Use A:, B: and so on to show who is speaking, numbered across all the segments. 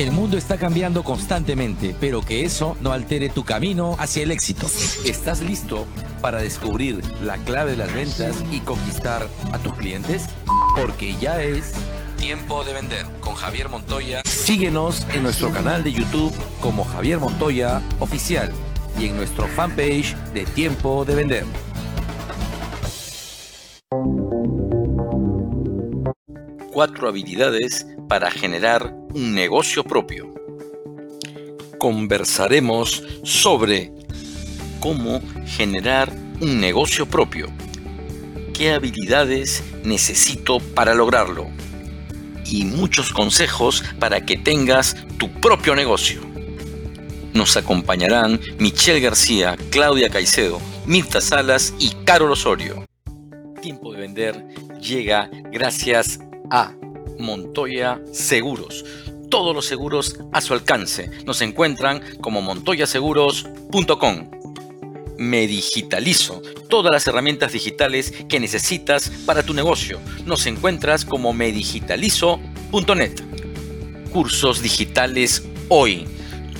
A: El mundo está cambiando constantemente, pero que eso no altere tu camino hacia el éxito. ¿Estás listo para descubrir la clave de las ventas y conquistar a tus clientes? Porque ya es tiempo de vender con Javier Montoya. Síguenos en nuestro canal de YouTube como Javier Montoya Oficial y en nuestro fanpage de Tiempo de Vender. Cuatro habilidades para generar un negocio propio. Conversaremos sobre cómo generar un negocio propio. ¿Qué habilidades necesito para lograrlo? Y muchos consejos para que tengas tu propio negocio. Nos acompañarán Michelle García, Claudia Caicedo, Mirta Salas y Carol Osorio. Tiempo de vender llega gracias a Montoya Seguros. Todos los seguros a su alcance. Nos encuentran como montoyaseguros.com. Me digitalizo. Todas las herramientas digitales que necesitas para tu negocio. Nos encuentras como medigitalizo.net. Cursos digitales hoy.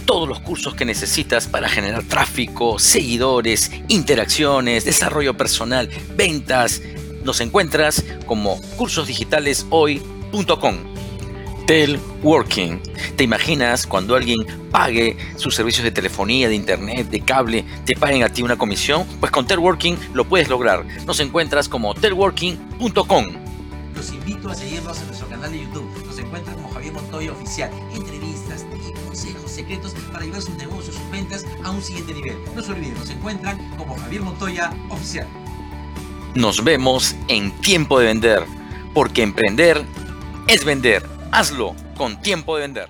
A: Todos los cursos que necesitas para generar tráfico, seguidores, interacciones, desarrollo personal, ventas. Nos encuentras como cursosdigitaleshoy.com. Telworking. ¿Te imaginas cuando alguien pague sus servicios de telefonía, de internet, de cable, te paguen a ti una comisión? Pues con Telworking lo puedes lograr. Nos encuentras como telworking.com.
B: Los invito a seguirnos en nuestro canal de YouTube. Nos encuentran como Javier Montoya Oficial. Entrevistas y consejos secretos para llevar sus negocios, sus ventas a un siguiente nivel. No se olviden, nos encuentran como Javier Montoya Oficial.
A: Nos vemos en Tiempo de Vender, porque emprender es vender. Hazlo con Tiempo de Vender.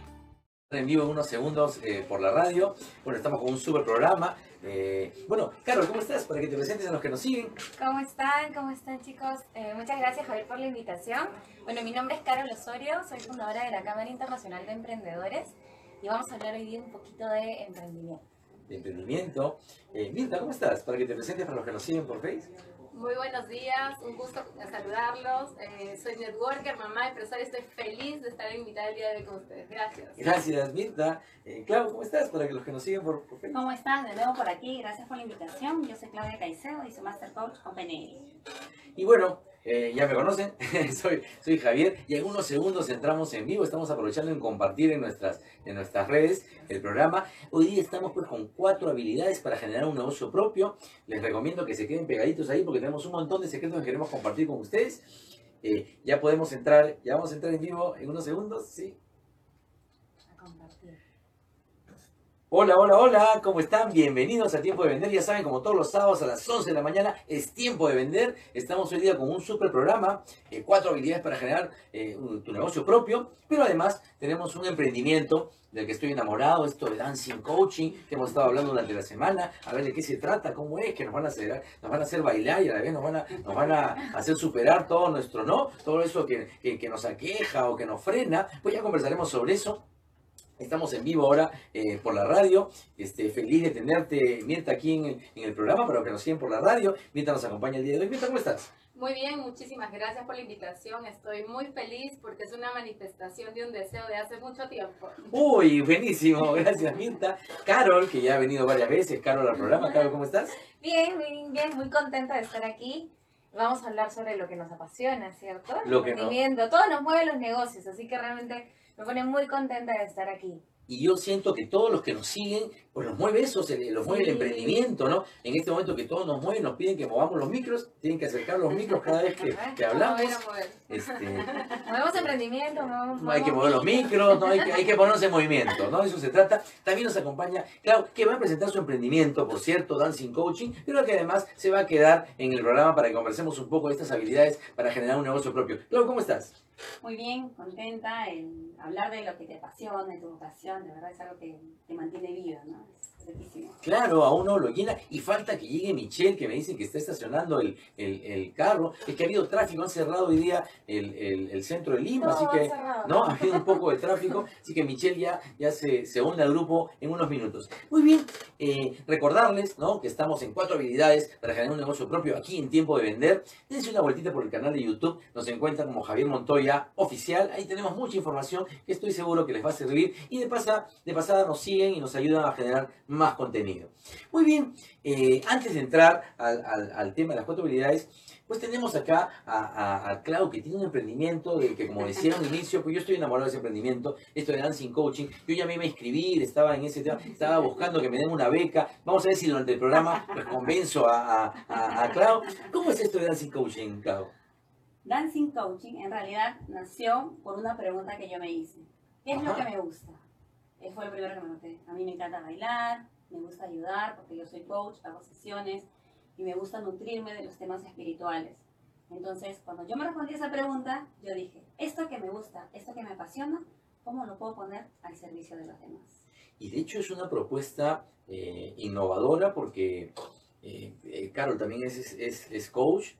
B: En vivo en unos segundos eh, por la radio. Bueno, estamos con un super programa. Eh, bueno, Carol, ¿cómo estás? Para que te presentes a los que nos siguen.
C: ¿Cómo están? ¿Cómo están chicos? Eh, muchas gracias Javier por la invitación. Bueno, mi nombre es Carol Osorio, soy fundadora de la Cámara Internacional de Emprendedores y vamos a hablar hoy día un poquito de emprendimiento.
B: De emprendimiento. Eh, Mirta, ¿cómo estás? Para que te presentes para los que nos siguen por Facebook.
D: Muy buenos días, un gusto saludarlos. Eh, soy networker, mamá, empresaria, estoy feliz de estar invitada el día de hoy con ustedes. Gracias.
B: Gracias, Mirta. Eh, Clau, ¿cómo estás? Para que los que nos siguen por, por Facebook.
E: ¿Cómo estás? De nuevo por aquí. Gracias por la invitación. Yo soy Claudia Caicedo y soy Master Coach con PNL.
B: Y bueno, eh, ya me conocen, soy, soy Javier y en unos segundos entramos en vivo, estamos aprovechando en compartir en nuestras, en nuestras redes el programa. Hoy día estamos pues con cuatro habilidades para generar un negocio propio. Les recomiendo que se queden pegaditos ahí porque tenemos un montón de secretos que queremos compartir con ustedes. Eh, ya podemos entrar, ya vamos a entrar en vivo en unos segundos, ¿sí?
C: A compartir.
B: Hola, hola, hola, ¿cómo están? Bienvenidos a Tiempo de Vender. Ya saben, como todos los sábados a las 11 de la mañana es Tiempo de Vender. Estamos hoy día con un super programa, eh, cuatro habilidades para generar eh, tu negocio propio, pero además tenemos un emprendimiento del que estoy enamorado, esto de Dancing Coaching, que hemos estado hablando durante la semana, a ver de qué se trata, cómo es, que nos van a hacer, nos van a hacer bailar y a la vez nos van a, nos van a hacer superar todo nuestro no, todo eso que, que, que nos aqueja o que nos frena, pues ya conversaremos sobre eso. Estamos en vivo ahora eh, por la radio. Este, feliz de tenerte, Mirta, aquí en el, en el programa, para los que nos siguen por la radio. Mirta nos acompaña el día de hoy. Mirta, ¿cómo estás?
D: Muy bien, muchísimas gracias por la invitación. Estoy muy feliz porque es una manifestación de un deseo de hace mucho tiempo.
B: Uy, buenísimo. Gracias, Mirta. Carol, que ya ha venido varias veces. Carol al programa. Carol, ¿cómo estás?
C: Bien, muy bien, muy contenta de estar aquí. Vamos a hablar sobre lo que nos apasiona, ¿cierto?
B: Lo que no-.
C: Todo nos mueve los negocios, así que realmente me pone muy contenta de estar aquí.
B: Y yo siento que todos los que nos siguen, pues los mueve eso, se los mueve el emprendimiento, ¿no? En este momento que todos nos mueven, nos piden que movamos los micros, tienen que acercar los micros cada vez que, que hablamos.
D: Mover, mover.
B: Este,
C: Movemos emprendimiento, movemos...
B: No hay que mover los micros, no hay que, hay que ponerse en movimiento, ¿no? De eso se trata. También nos acompaña Clau, que va a presentar su emprendimiento, por cierto, Dancing Coaching, pero que además se va a quedar en el programa para que conversemos un poco de estas habilidades para generar un negocio propio. Clau, ¿cómo estás?
E: Muy bien, contenta en hablar de lo que te apasiona, de tu vocación. De verdad es algo que te mantiene viva, ¿no?
B: Claro, a uno lo llena y falta que llegue Michelle, que me dice que está estacionando el, el- el carro. Es que ha habido tráfico, han cerrado hoy día el, el- el centro de Lima, así que no, ha habido un poco de tráfico, así que Michelle ya, ya se, se une al grupo en unos minutos. Muy bien, eh, recordarles ¿no? que estamos en cuatro habilidades para generar un negocio propio aquí en Tiempo de Vender. Dense una vueltita por el canal de YouTube, nos encuentran como Javier Montoya Oficial, ahí tenemos mucha información que estoy seguro que les va a servir y de, pasa, de pasada nos siguen y nos ayudan a generar más contenido. Muy bien, eh, antes de entrar al, al- al tema de las cuatro habilidades, pues tenemos acá a, a, a Clau que tiene un emprendimiento del que como decía al inicio, pues yo estoy enamorado de ese emprendimiento, esto de Dancing Coaching, yo ya me iba a inscribir, estaba en ese tema, estaba buscando que me den una beca, vamos a ver si durante el programa pues convenzo a, a, Clau. ¿Cómo es esto de Dancing Coaching, Clau?
E: Dancing Coaching en realidad nació por una pregunta que yo me hice. ¿Qué es lo que me gusta? Eh, fue lo primero que me noté. A mí me encanta bailar, me gusta ayudar porque yo soy coach, hago sesiones y me gusta nutrirme de los temas espirituales. Entonces, cuando yo me respondí esa pregunta, yo dije, esto que me gusta, esto que me apasiona, ¿cómo lo puedo poner al servicio de los demás?
B: Y de hecho es una propuesta eh, innovadora porque eh, Carol también es, coach,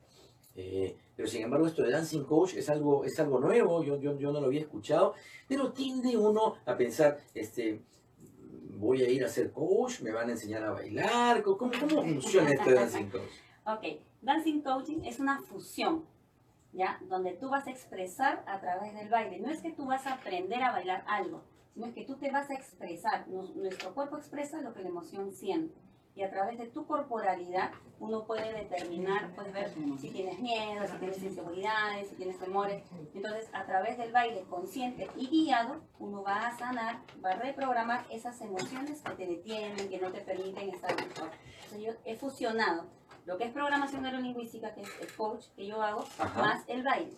B: pero sin embargo esto de Dancing Coach es algo, es algo nuevo, yo, yo, yo no lo había escuchado, pero tiende uno a pensar, este, voy a ir a ser coach, me van a enseñar a bailar, ¿cómo, cómo funciona esto de Dancing Coach?
E: Ok, Dancing Coaching es una fusión, ¿ya? Donde tú vas a expresar a través del baile. No es que tú vas a aprender a bailar algo, sino es que tú te vas a expresar. Nuestro cuerpo expresa lo que la emoción siente. Y a través de tu corporalidad uno puede determinar, puedes ver si tienes miedo, si tienes inseguridades, si tienes temores. Entonces, a través del baile consciente y guiado, uno va a sanar, va a reprogramar esas emociones que te detienen, que no te permiten estar mejor. Entonces, yo he fusionado lo que es programación neurolingüística, que es el coach que yo hago,
B: Ajá.
E: más el baile.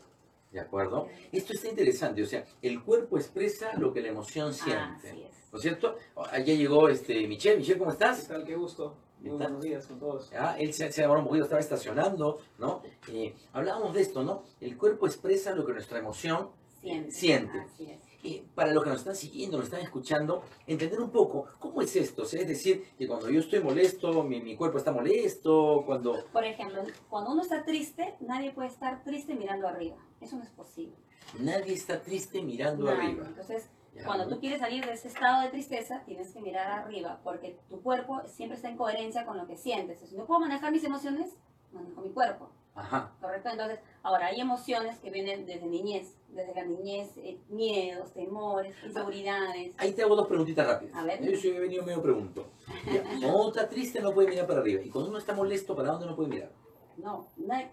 B: ¿De acuerdo? Esto está interesante, o sea, el cuerpo expresa lo que la emoción siente.
E: Así es.
B: ¿No es cierto? Allá llegó este Michelle. Michelle, ¿cómo
F: ¿Qué
B: estás?
F: tal? Qué gusto.
B: ¿Qué
F: Muy buenos días con todos.
B: Ah, él se, se demoró un poquito, estaba estacionando, ¿no? Eh, hablábamos de esto, ¿no? El cuerpo expresa lo que nuestra emoción
E: Siente.
B: Siente.
E: Así es.
B: Para los que nos están siguiendo, nos están escuchando, entender un poco cómo es esto. O sea, es decir, que cuando yo estoy molesto, mi, mi cuerpo está molesto, cuando...
E: Por ejemplo, cuando uno está triste, nadie puede estar triste mirando arriba. Eso no es posible.
B: Nadie está triste mirando
E: Nadie.
B: arriba.
E: Entonces,
B: Ya,
E: cuando tú quieres salir de ese estado de tristeza, tienes que mirar arriba, porque tu cuerpo siempre está en coherencia con lo que sientes. Si no puedo manejar mis emociones, manejo mi cuerpo.
B: Ajá.
E: ¿Correcto? Entonces, ahora hay emociones que vienen desde niñez, desde la niñez, eh, miedos, temores, inseguridades.
B: Ahí te hago dos preguntitas rápidas.
E: A ver.
B: Yo soy he venido medio pregunto. Ya, Cuando uno está triste no puede mirar para arriba. Y cuando uno está molesto, ¿para dónde no puede mirar?
E: No,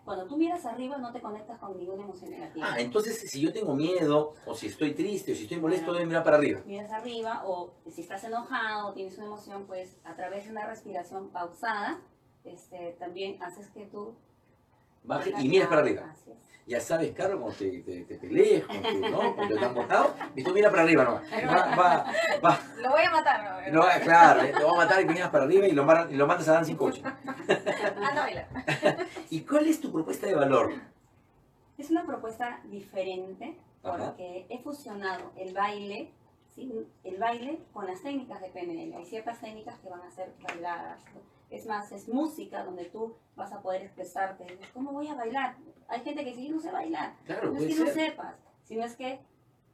E: cuando tú miras arriba no te conectas con ninguna emoción negativa.
B: Ah, entonces si yo tengo miedo, o si estoy triste, o si estoy molesto,
E: Bueno.
B: debo mirar para arriba.
E: Miras arriba o si estás enojado, tienes una emoción, pues a través de una respiración pausada, este, también haces que tú...
B: Y miras para arriba. Ya sabes, Carlos, cuando te, te, te pelees, cuando, te- ¿no? cuando te han botado, y tú miras para arriba nomás. Va, va, va.
C: Lo voy a matar, ¿no?
B: No, claro, eh, te va a matar y miras para arriba y lo, y lo mandas a.
C: Anda a bailar.
B: ¿Y cuál es tu propuesta de valor?
E: Es una propuesta diferente
B: Ajá.
E: porque he fusionado el baile, el baile con las técnicas de PNL. Hay ciertas técnicas que van a ser bailadas. Es más, es música donde tú vas a poder expresarte. ¿Cómo voy a bailar? Hay gente que dice, yo no sé bailar.
B: Claro,
E: no es que no sepas, sino es que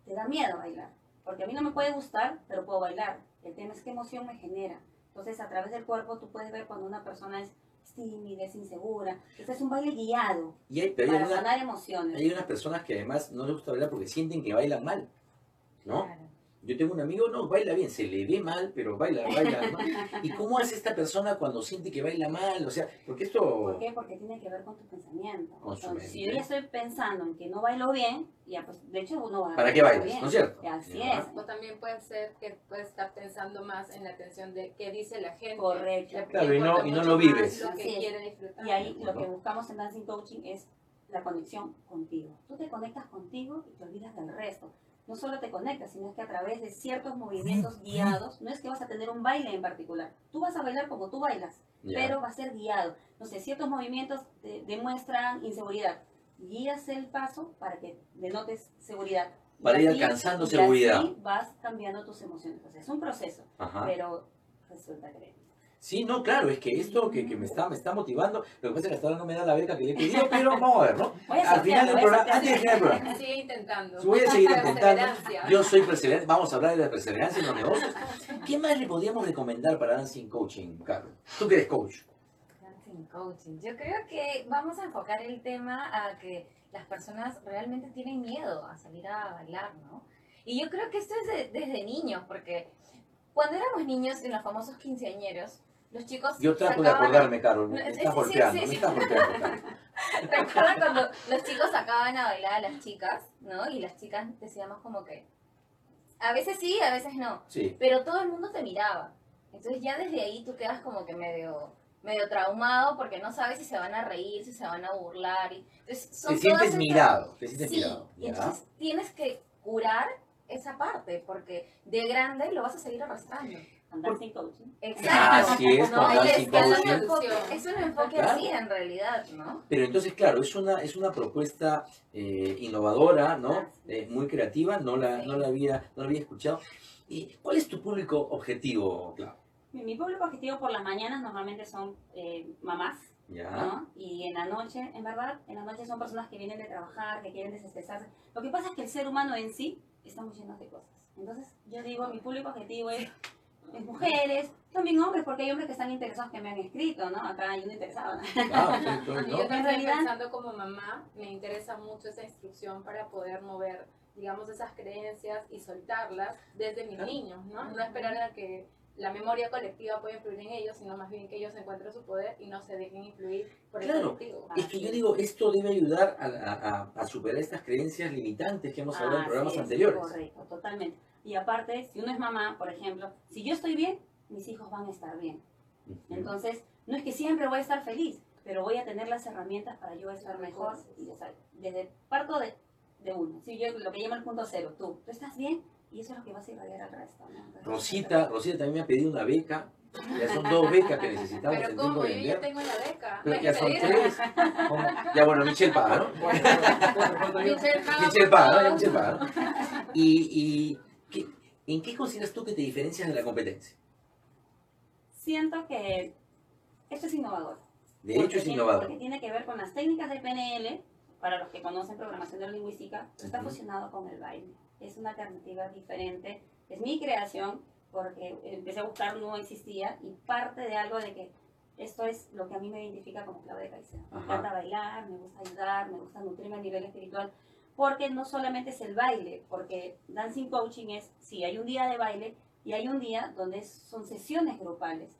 E: te da miedo bailar. Porque a mí no me puede gustar, pero puedo bailar. El tema es qué emoción me genera. Entonces, a través del cuerpo tú puedes ver cuando una persona es tímida, es insegura. Este es un baile guiado
B: Y hay, pero hay,
E: para
B: una-
E: sanar emociones.
B: hay unas personas que además no les gusta bailar porque sienten que bailan mal, ¿no? Yo tengo un amigo, no, baila bien, se le ve mal, pero baila, baila, ¿no? ¿Y cómo hace esta persona cuando siente que baila mal? O sea, porque esto...
E: ¿Por qué? Porque tiene que ver con tu pensamiento.
B: Con su
E: Entonces, si yo ya estoy pensando en que no bailo bien, ya pues de hecho uno va a
B: ¿Para qué bailas?
E: bien.
B: ¿No es cierto?
E: Así
B: Ya.
E: es.
D: O también puede ser que puedes estar pensando más en la atención de qué dice la gente.
E: Correcto.
B: Claro, y no- y no lo vives.
D: Lo que
E: es.
D: quiere disfrutar.
E: Y ahí lo que buscamos en Dancing Coaching es la conexión contigo. Tú te conectas contigo y te olvidas del resto. No solo te conectas, sino es que a través de ciertos movimientos guiados, no es que vas a tener un baile en particular. Tú vas a bailar como tú bailas, pero va a ser guiado. No sé, ciertos movimientos te- demuestran inseguridad. Guías el paso para que denotes seguridad. Y
B: Para ir alcanzando
E: y
B: seguridad.
E: así vas cambiando tus emociones. O sea, es un proceso,
B: Ajá.
E: pero resulta que
B: Sí, no, claro, es que esto que, que me, está, me está motivando, lo que pasa es que hasta ahora no me da la beca que le he pedido, pero vamos a ver, ¿no?
E: Voy a
B: Al final del
E: voy a
B: programa, antes de final del programa,
D: Sigue intentando.
B: voy a seguir intentando. Yo soy perseverante, vamos a hablar de la perseverancia en los negocios. ¿Qué más le podríamos recomendar para Dancing Coaching, Carlos? Tú que eres coach.
C: Dancing coaching. Yo creo que vamos a enfocar el tema a que las personas realmente tienen miedo a salir a bailar, ¿no? Y yo creo que esto es de- desde niños, porque cuando éramos niños en los famosos quinceañeros, los chicos
B: Yo trato de
C: sacaban-
B: acordarme, Carol, me, estás golpeando, me estás golpeando, Carol.
C: ¿Recuerdan cuando los chicos sacaban a bailar a las chicas, ¿no? Y las chicas decíamos como que, a veces sí, a veces no,
B: Sí.
C: pero todo el mundo te miraba. Entonces ya desde ahí tú quedas como que medio, medio traumado porque no sabes si se van a reír, si se van a burlar. Y, entonces, son
B: Te sientes
C: todas
B: mirado, te sientes
C: Sí,
B: mirado.
C: y entonces tienes que curar esa parte porque de grande lo vas a seguir arrastrando.
E: Con Dancing Coaching.
C: Exacto.
B: Así es,
C: No,
B: con
C: es,
B: Dancing
C: es un
B: Coaching.
C: enfoque, es un enfoque
B: Claro.
C: así en realidad, ¿no?
B: Pero entonces, claro, es una, es una propuesta eh, innovadora, ¿no? Eh,
E: es.
B: muy creativa, no la,
C: Sí.
B: no, la había, no la había escuchado. ¿Y cuál es tu público objetivo, Clau?
E: Mi, mi público objetivo por las mañanas normalmente son eh, mamás,
B: ¿Ya?
E: ¿no? Y en la noche, en verdad, en la noche son personas que vienen de trabajar, que quieren desestresarse. Lo que pasa es que el ser humano en sí estamos llenos de cosas. Entonces, yo digo, mi público objetivo es, es mujeres, también hombres, porque hay hombres que están interesados que me han escrito, ¿no? Acá hay uno interesado.
B: Ah, sí, estoy,
D: Y
B: ¿no?
D: yo
E: En
D: también
E: realidad-
D: pensando como mamá, me interesa mucho esa instrucción para poder mover, digamos, esas creencias y soltarlas desde mis
B: Claro.
D: niños, ¿no? No esperar a que la memoria colectiva pueda influir en ellos, sino más bien que ellos encuentren su poder y no se dejen influir por el
B: Claro.
D: colectivo.
B: Es que yo digo, esto debe ayudar a, a- a- a superar estas creencias limitantes que hemos hablado en programas
E: es,
B: anteriores.
E: Correcto, totalmente. Y aparte, si uno es mamá, por ejemplo, si yo estoy bien, mis hijos van a estar bien. Entonces, no es que siempre voy a estar feliz, pero voy a tener las herramientas para yo estar mejor. Y, o sea, desde parto de, de uno. Si yo lo que llamo el punto cero, tú, tú estás bien y eso es lo que vas a irradiar al resto. ¿no? Entonces,
B: Rosita, Rosita también me ha pedido una beca. Ya son dos becas que necesitamos
D: Pero
B: de
D: yo ya tengo la beca.
B: Pero
D: hay
B: ya
D: que
B: son tres. ¿Cómo? Ya bueno, Michelle paga, ¿no?
D: Michelle paga
B: Michelle paga, ¿no? ¿Y, y ¿qué- en qué consideras tú que te diferencias de la competencia?
E: Siento que esto es innovador.
B: De
E: Porque
B: hecho, es innovador.
E: Porque tiene que ver con las técnicas de PNL, para los que conocen programación neurolingüística, está
B: Ujú.
E: fusionado con el baile. Es una alternativa diferente. Es mi creación, porque empecé a buscar, no existía, y parte de algo de que esto es lo que a mí me identifica como Claudia Caicedo. Me encanta bailar, me gusta ayudar, me gusta nutrirme a nivel espiritual, porque no solamente es el baile, porque dancing coaching es, sí, hay un día de baile y hay un día donde son sesiones grupales,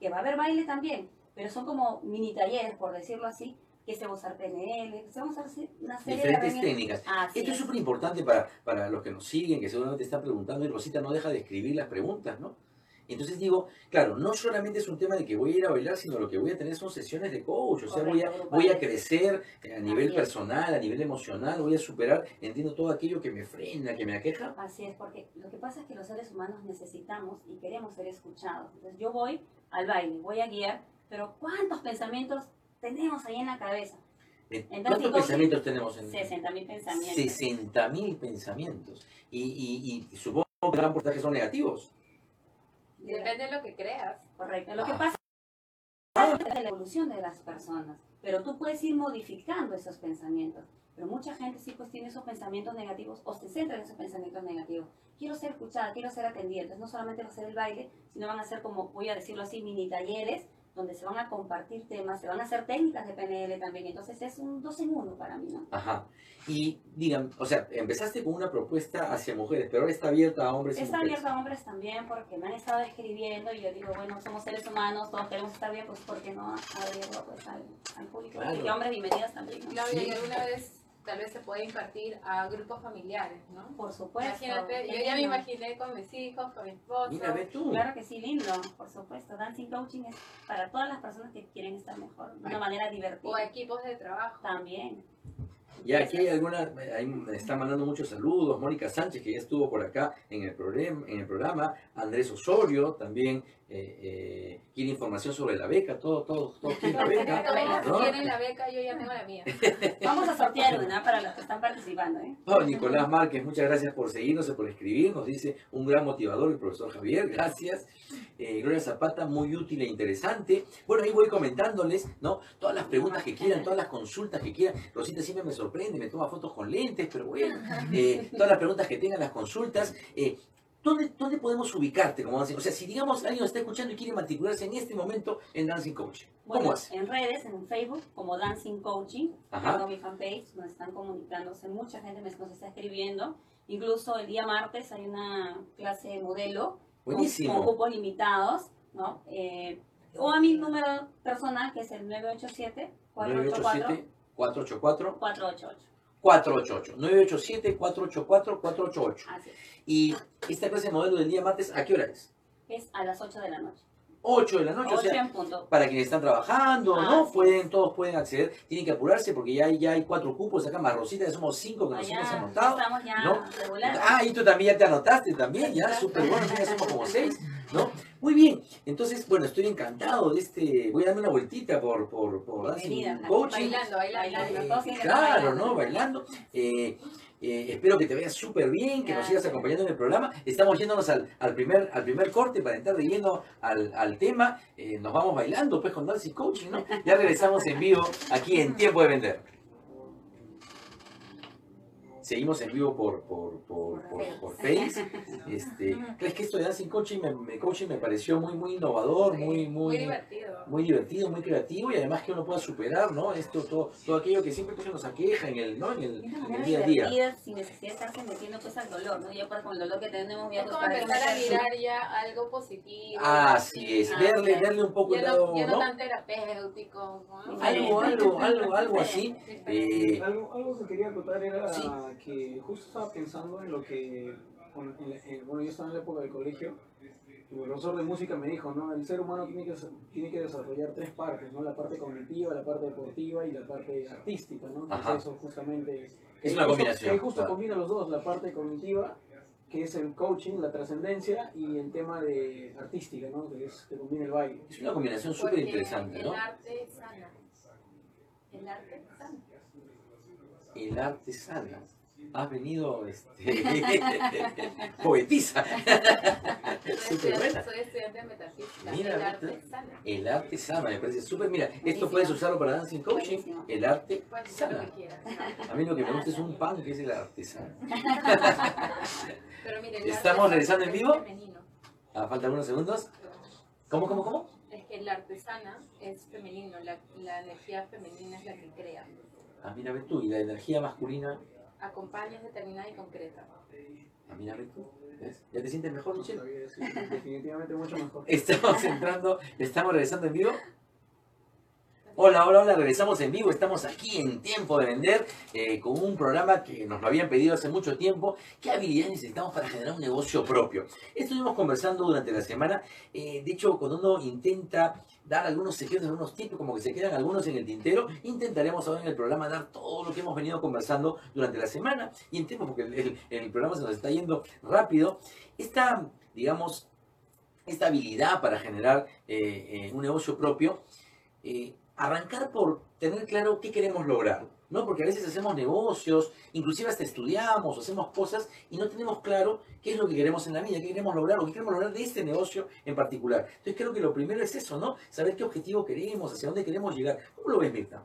E: que va a haber baile también, pero son como mini talleres, por decirlo así, que se va a usar PNL, se va a usar una serie
B: Diferentes
E: de
B: técnicas.
E: Así
B: Esto es
E: es.
B: súper importante para, para los que nos siguen, que seguramente están preguntando, y Rosita no deja de escribir las preguntas, ¿no? Entonces digo, claro, no solamente es un tema de que voy a ir a bailar, sino lo que voy a tener son sesiones de coach, o sea, voy a, voy crecer a nivel personal, a nivel emocional, voy a superar, entiendo todo aquello que me frena, que me aqueja.
E: Así es, porque lo que pasa es que los seres humanos necesitamos y queremos ser escuchados. Entonces yo voy al baile, voy a guiar, pero ¿cuántos pensamientos tenemos ahí en la cabeza?
B: Eh,
E: Entonces,
B: ¿Cuántos pensamientos tenemos en
E: 60 mil pensamientos.
B: 60.000 pensamientos? Y, y, y supongo que gran porcentaje son negativos.
D: Depende de lo que creas.
E: Correcto. Lo que
B: Ah.
E: pasa es la evolución de las personas, pero tú puedes ir modificando esos pensamientos. Pero mucha gente sí pues tiene esos pensamientos negativos o se centra en esos pensamientos negativos. Quiero ser escuchada, quiero ser atendida. Entonces no solamente va a ser el baile, sino van a ser como, voy a decirlo así, mini talleres donde se van a compartir temas, se van a hacer técnicas de PNL también. Entonces es un dos en uno para mí, ¿no?
B: Ajá. Y digan, o sea, empezaste con una propuesta hacia mujeres, pero ahora está abierta a hombres y
E: Está
B: mujeres.
E: abierto a hombres también porque me han estado escribiendo y yo digo, bueno, somos seres humanos, todos queremos estar bien, pues ¿por qué no abrirlo pues, al, al público?
B: Claro.
E: Y hombres bienvenidos también, ¿no?
D: Claudia,
B: Sí.
D: y alguna vez tal vez se puede impartir a grupos familiares, ¿no?
E: Por supuesto.
D: Imagínate, yo ya me imaginé con mis hijos, con mi esposo.
B: Mira, ve tú.
E: Claro que sí, lindo, por supuesto. Dancing Coaching es para todas las personas que quieren estar mejor, de una manera divertida.
D: O equipos de trabajo.
E: También.
B: Ya aquí hay alguna, ahí me está mandando muchos saludos, Mónica Sánchez, que ya estuvo por acá en el, programa, en el programa, Andrés Osorio también eh, eh, quiere información sobre la beca, todo, todo, todo quiere la beca.
D: Todos quieren la beca, yo ya tengo la mía.
E: Vamos a sortear una para los que están participando. ¿eh?
B: Oh, Nicolás Márquez, muchas gracias por seguirnos y por escribirnos, dice un gran motivador el profesor Javier, gracias. Eh, Gloria Zapata, muy útil e interesante. Bueno, ahí voy comentándoles, ¿no? Todas las preguntas que quieran, todas las consultas que quieran. Rosita siempre me sorprende, me toma fotos con lentes, pero bueno, eh, todas las preguntas que tengan, las consultas. Eh, ¿Dónde, ¿Dónde podemos ubicarte? Como O sea, si digamos alguien nos está escuchando y quiere matricularse en este momento en Dancing Coaching, ¿cómo
E: Bueno,
B: hace?
E: en redes, en Facebook, como Dancing Coaching,
B: Ajá.
E: tengo mi fanpage, nos están comunicándose, mucha gente me- nos está escribiendo. Incluso el día martes hay una clase de modelo con-
B: Buenísimo.
E: con cupos limitados, ¿no? Eh, o a mi número personal, que es el 987-484-488.
B: 987 484 488 987 484 488
E: Así es.
B: y esta clase de modelo del día martes ¿a qué hora es?
E: Es a las 8 de la noche.
B: 8 de la noche, o
E: 8
B: sea,
E: en punto.
B: para quienes están trabajando,
E: Ah,
B: ¿no?
E: sí.
B: Pueden, todos pueden acceder, tienen que apurarse porque ya hay, ya hay cuatro cupos acá, más Rosita, ya somos cinco que nos
E: Allá
B: hemos anotado.
E: estamos ya
B: ¿no? Ah, y tú también ya te anotaste también, ya, súper bueno, ya somos como seis, ¿no? Muy bien, entonces, bueno, estoy encantado de este, voy a darme una vueltita por, por, por Dancing Coaching.
D: Bailando, bailando.
E: Bailando.
B: Eh,
E: todos estar
B: claro,
E: bailando.
B: ¿no? Bailando. Eh, eh, espero que te vayas súper bien, que nos sigas acompañando en el programa. Estamos yéndonos al, al primer, al primer corte para entrar de lleno al, al tema. Eh, nos vamos bailando pues con Dancing Coaching, ¿no? Ya regresamos en vivo aquí en Tiempo de Vender. Seguimos en vivo por, por, por, por, por Face. Este, ¿Crees que esto de Dancing Coaching me, me- coaching me pareció muy, muy innovador, muy,
D: Muy
B: muy,
D: divertido.
B: muy divertido, muy creativo y además que uno pueda superar, ¿no? Esto, todo, todo aquello que siempre pues, nos aqueja en el, ¿no? en el,
E: Es
B: en el día a día.
E: sin necesidad de estarse metiendo pues al dolor, ¿no? Ya con el dolor que tenemos ya
D: Es como empezar a mirar ya algo positivo.
B: Así es,
E: Ah,
B: verle, verle un poco el
D: Ya
B: lado,
D: no, ya no
B: ¿no?
D: tan terapéutico. ¿no?
B: Algo, algo, algo, algo así. Eh,
F: Algo, algo que quería acotar era
B: Sí.
F: Que justo estaba pensando en lo que, con- en la- en- bueno, yo estaba en la época del colegio, y el profesor de música me dijo, ¿no? El ser humano tiene que, tiene que desarrollar tres partes, ¿no? La parte cognitiva, la parte deportiva y la parte artística, ¿no? Entonces eso justamente...
B: Es una
F: justo-
B: combinación,
F: que justo
B: claro.
F: combina los dos, la parte cognitiva, que es el coaching, la trascendencia, y el tema de artística, ¿no? Que es que combina el baile.
B: es una combinación súper interesante, ¿no?
D: El arte sana. El arte sana.
B: El arte sana. Has venido, este, poetiza.
D: Soy
B: Súper
D: estudiante,
B: buena.
D: soy estudiante de metafísica.
B: Mira,
D: el arte sana.
B: El arte sana, me parece súper. Mira, esto puedes usarlo para Dancing Coaching.
E: Buenísimo.
B: El arte
D: lo
B: sana.
D: que quieras.
B: A mí lo que me gusta es un pan que es el artesano.
D: Pero mire, el
B: ¿Estamos regresando en vivo?
D: femenino.
B: Ah, falta algunos segundos. ¿Cómo, cómo, cómo?
D: Es que el artesana es femenino, la, la energía femenina es la que crea.
B: Ah, mira, ve tú. Y la energía masculina.
D: Acompaña, es determinada y concreta.
B: Ah, mira. ¿Ves? ¿Ya te sientes mejor, Michelle?
F: Definitivamente mucho mejor.
B: Estamos entrando, estamos regresando en vivo. Hola, hola, hola, regresamos en vivo, estamos aquí en Tiempo de Vender eh, con un programa que nos lo habían pedido hace mucho tiempo. ¿Qué habilidades necesitamos para generar un negocio propio? Estuvimos conversando durante la semana, eh, de hecho cuando uno intenta dar algunos secretos, algunos tips, como que se quedan algunos en el tintero, intentaremos ahora en el programa dar todo lo que hemos venido conversando durante la semana y en tiempo, porque el, el- el programa se nos está yendo rápido. Esta, digamos, esta habilidad para generar eh, eh, un negocio propio, eh, arrancar por tener claro qué queremos lograr, ¿no? Porque a veces hacemos negocios, inclusive hasta estudiamos, hacemos cosas y no tenemos claro qué es lo que queremos en la vida, qué queremos lograr o qué queremos lograr de este negocio en particular. Entonces creo que lo primero es eso, ¿no? Saber qué objetivo queremos, hacia dónde queremos llegar. ¿Cómo lo ves, Mirta?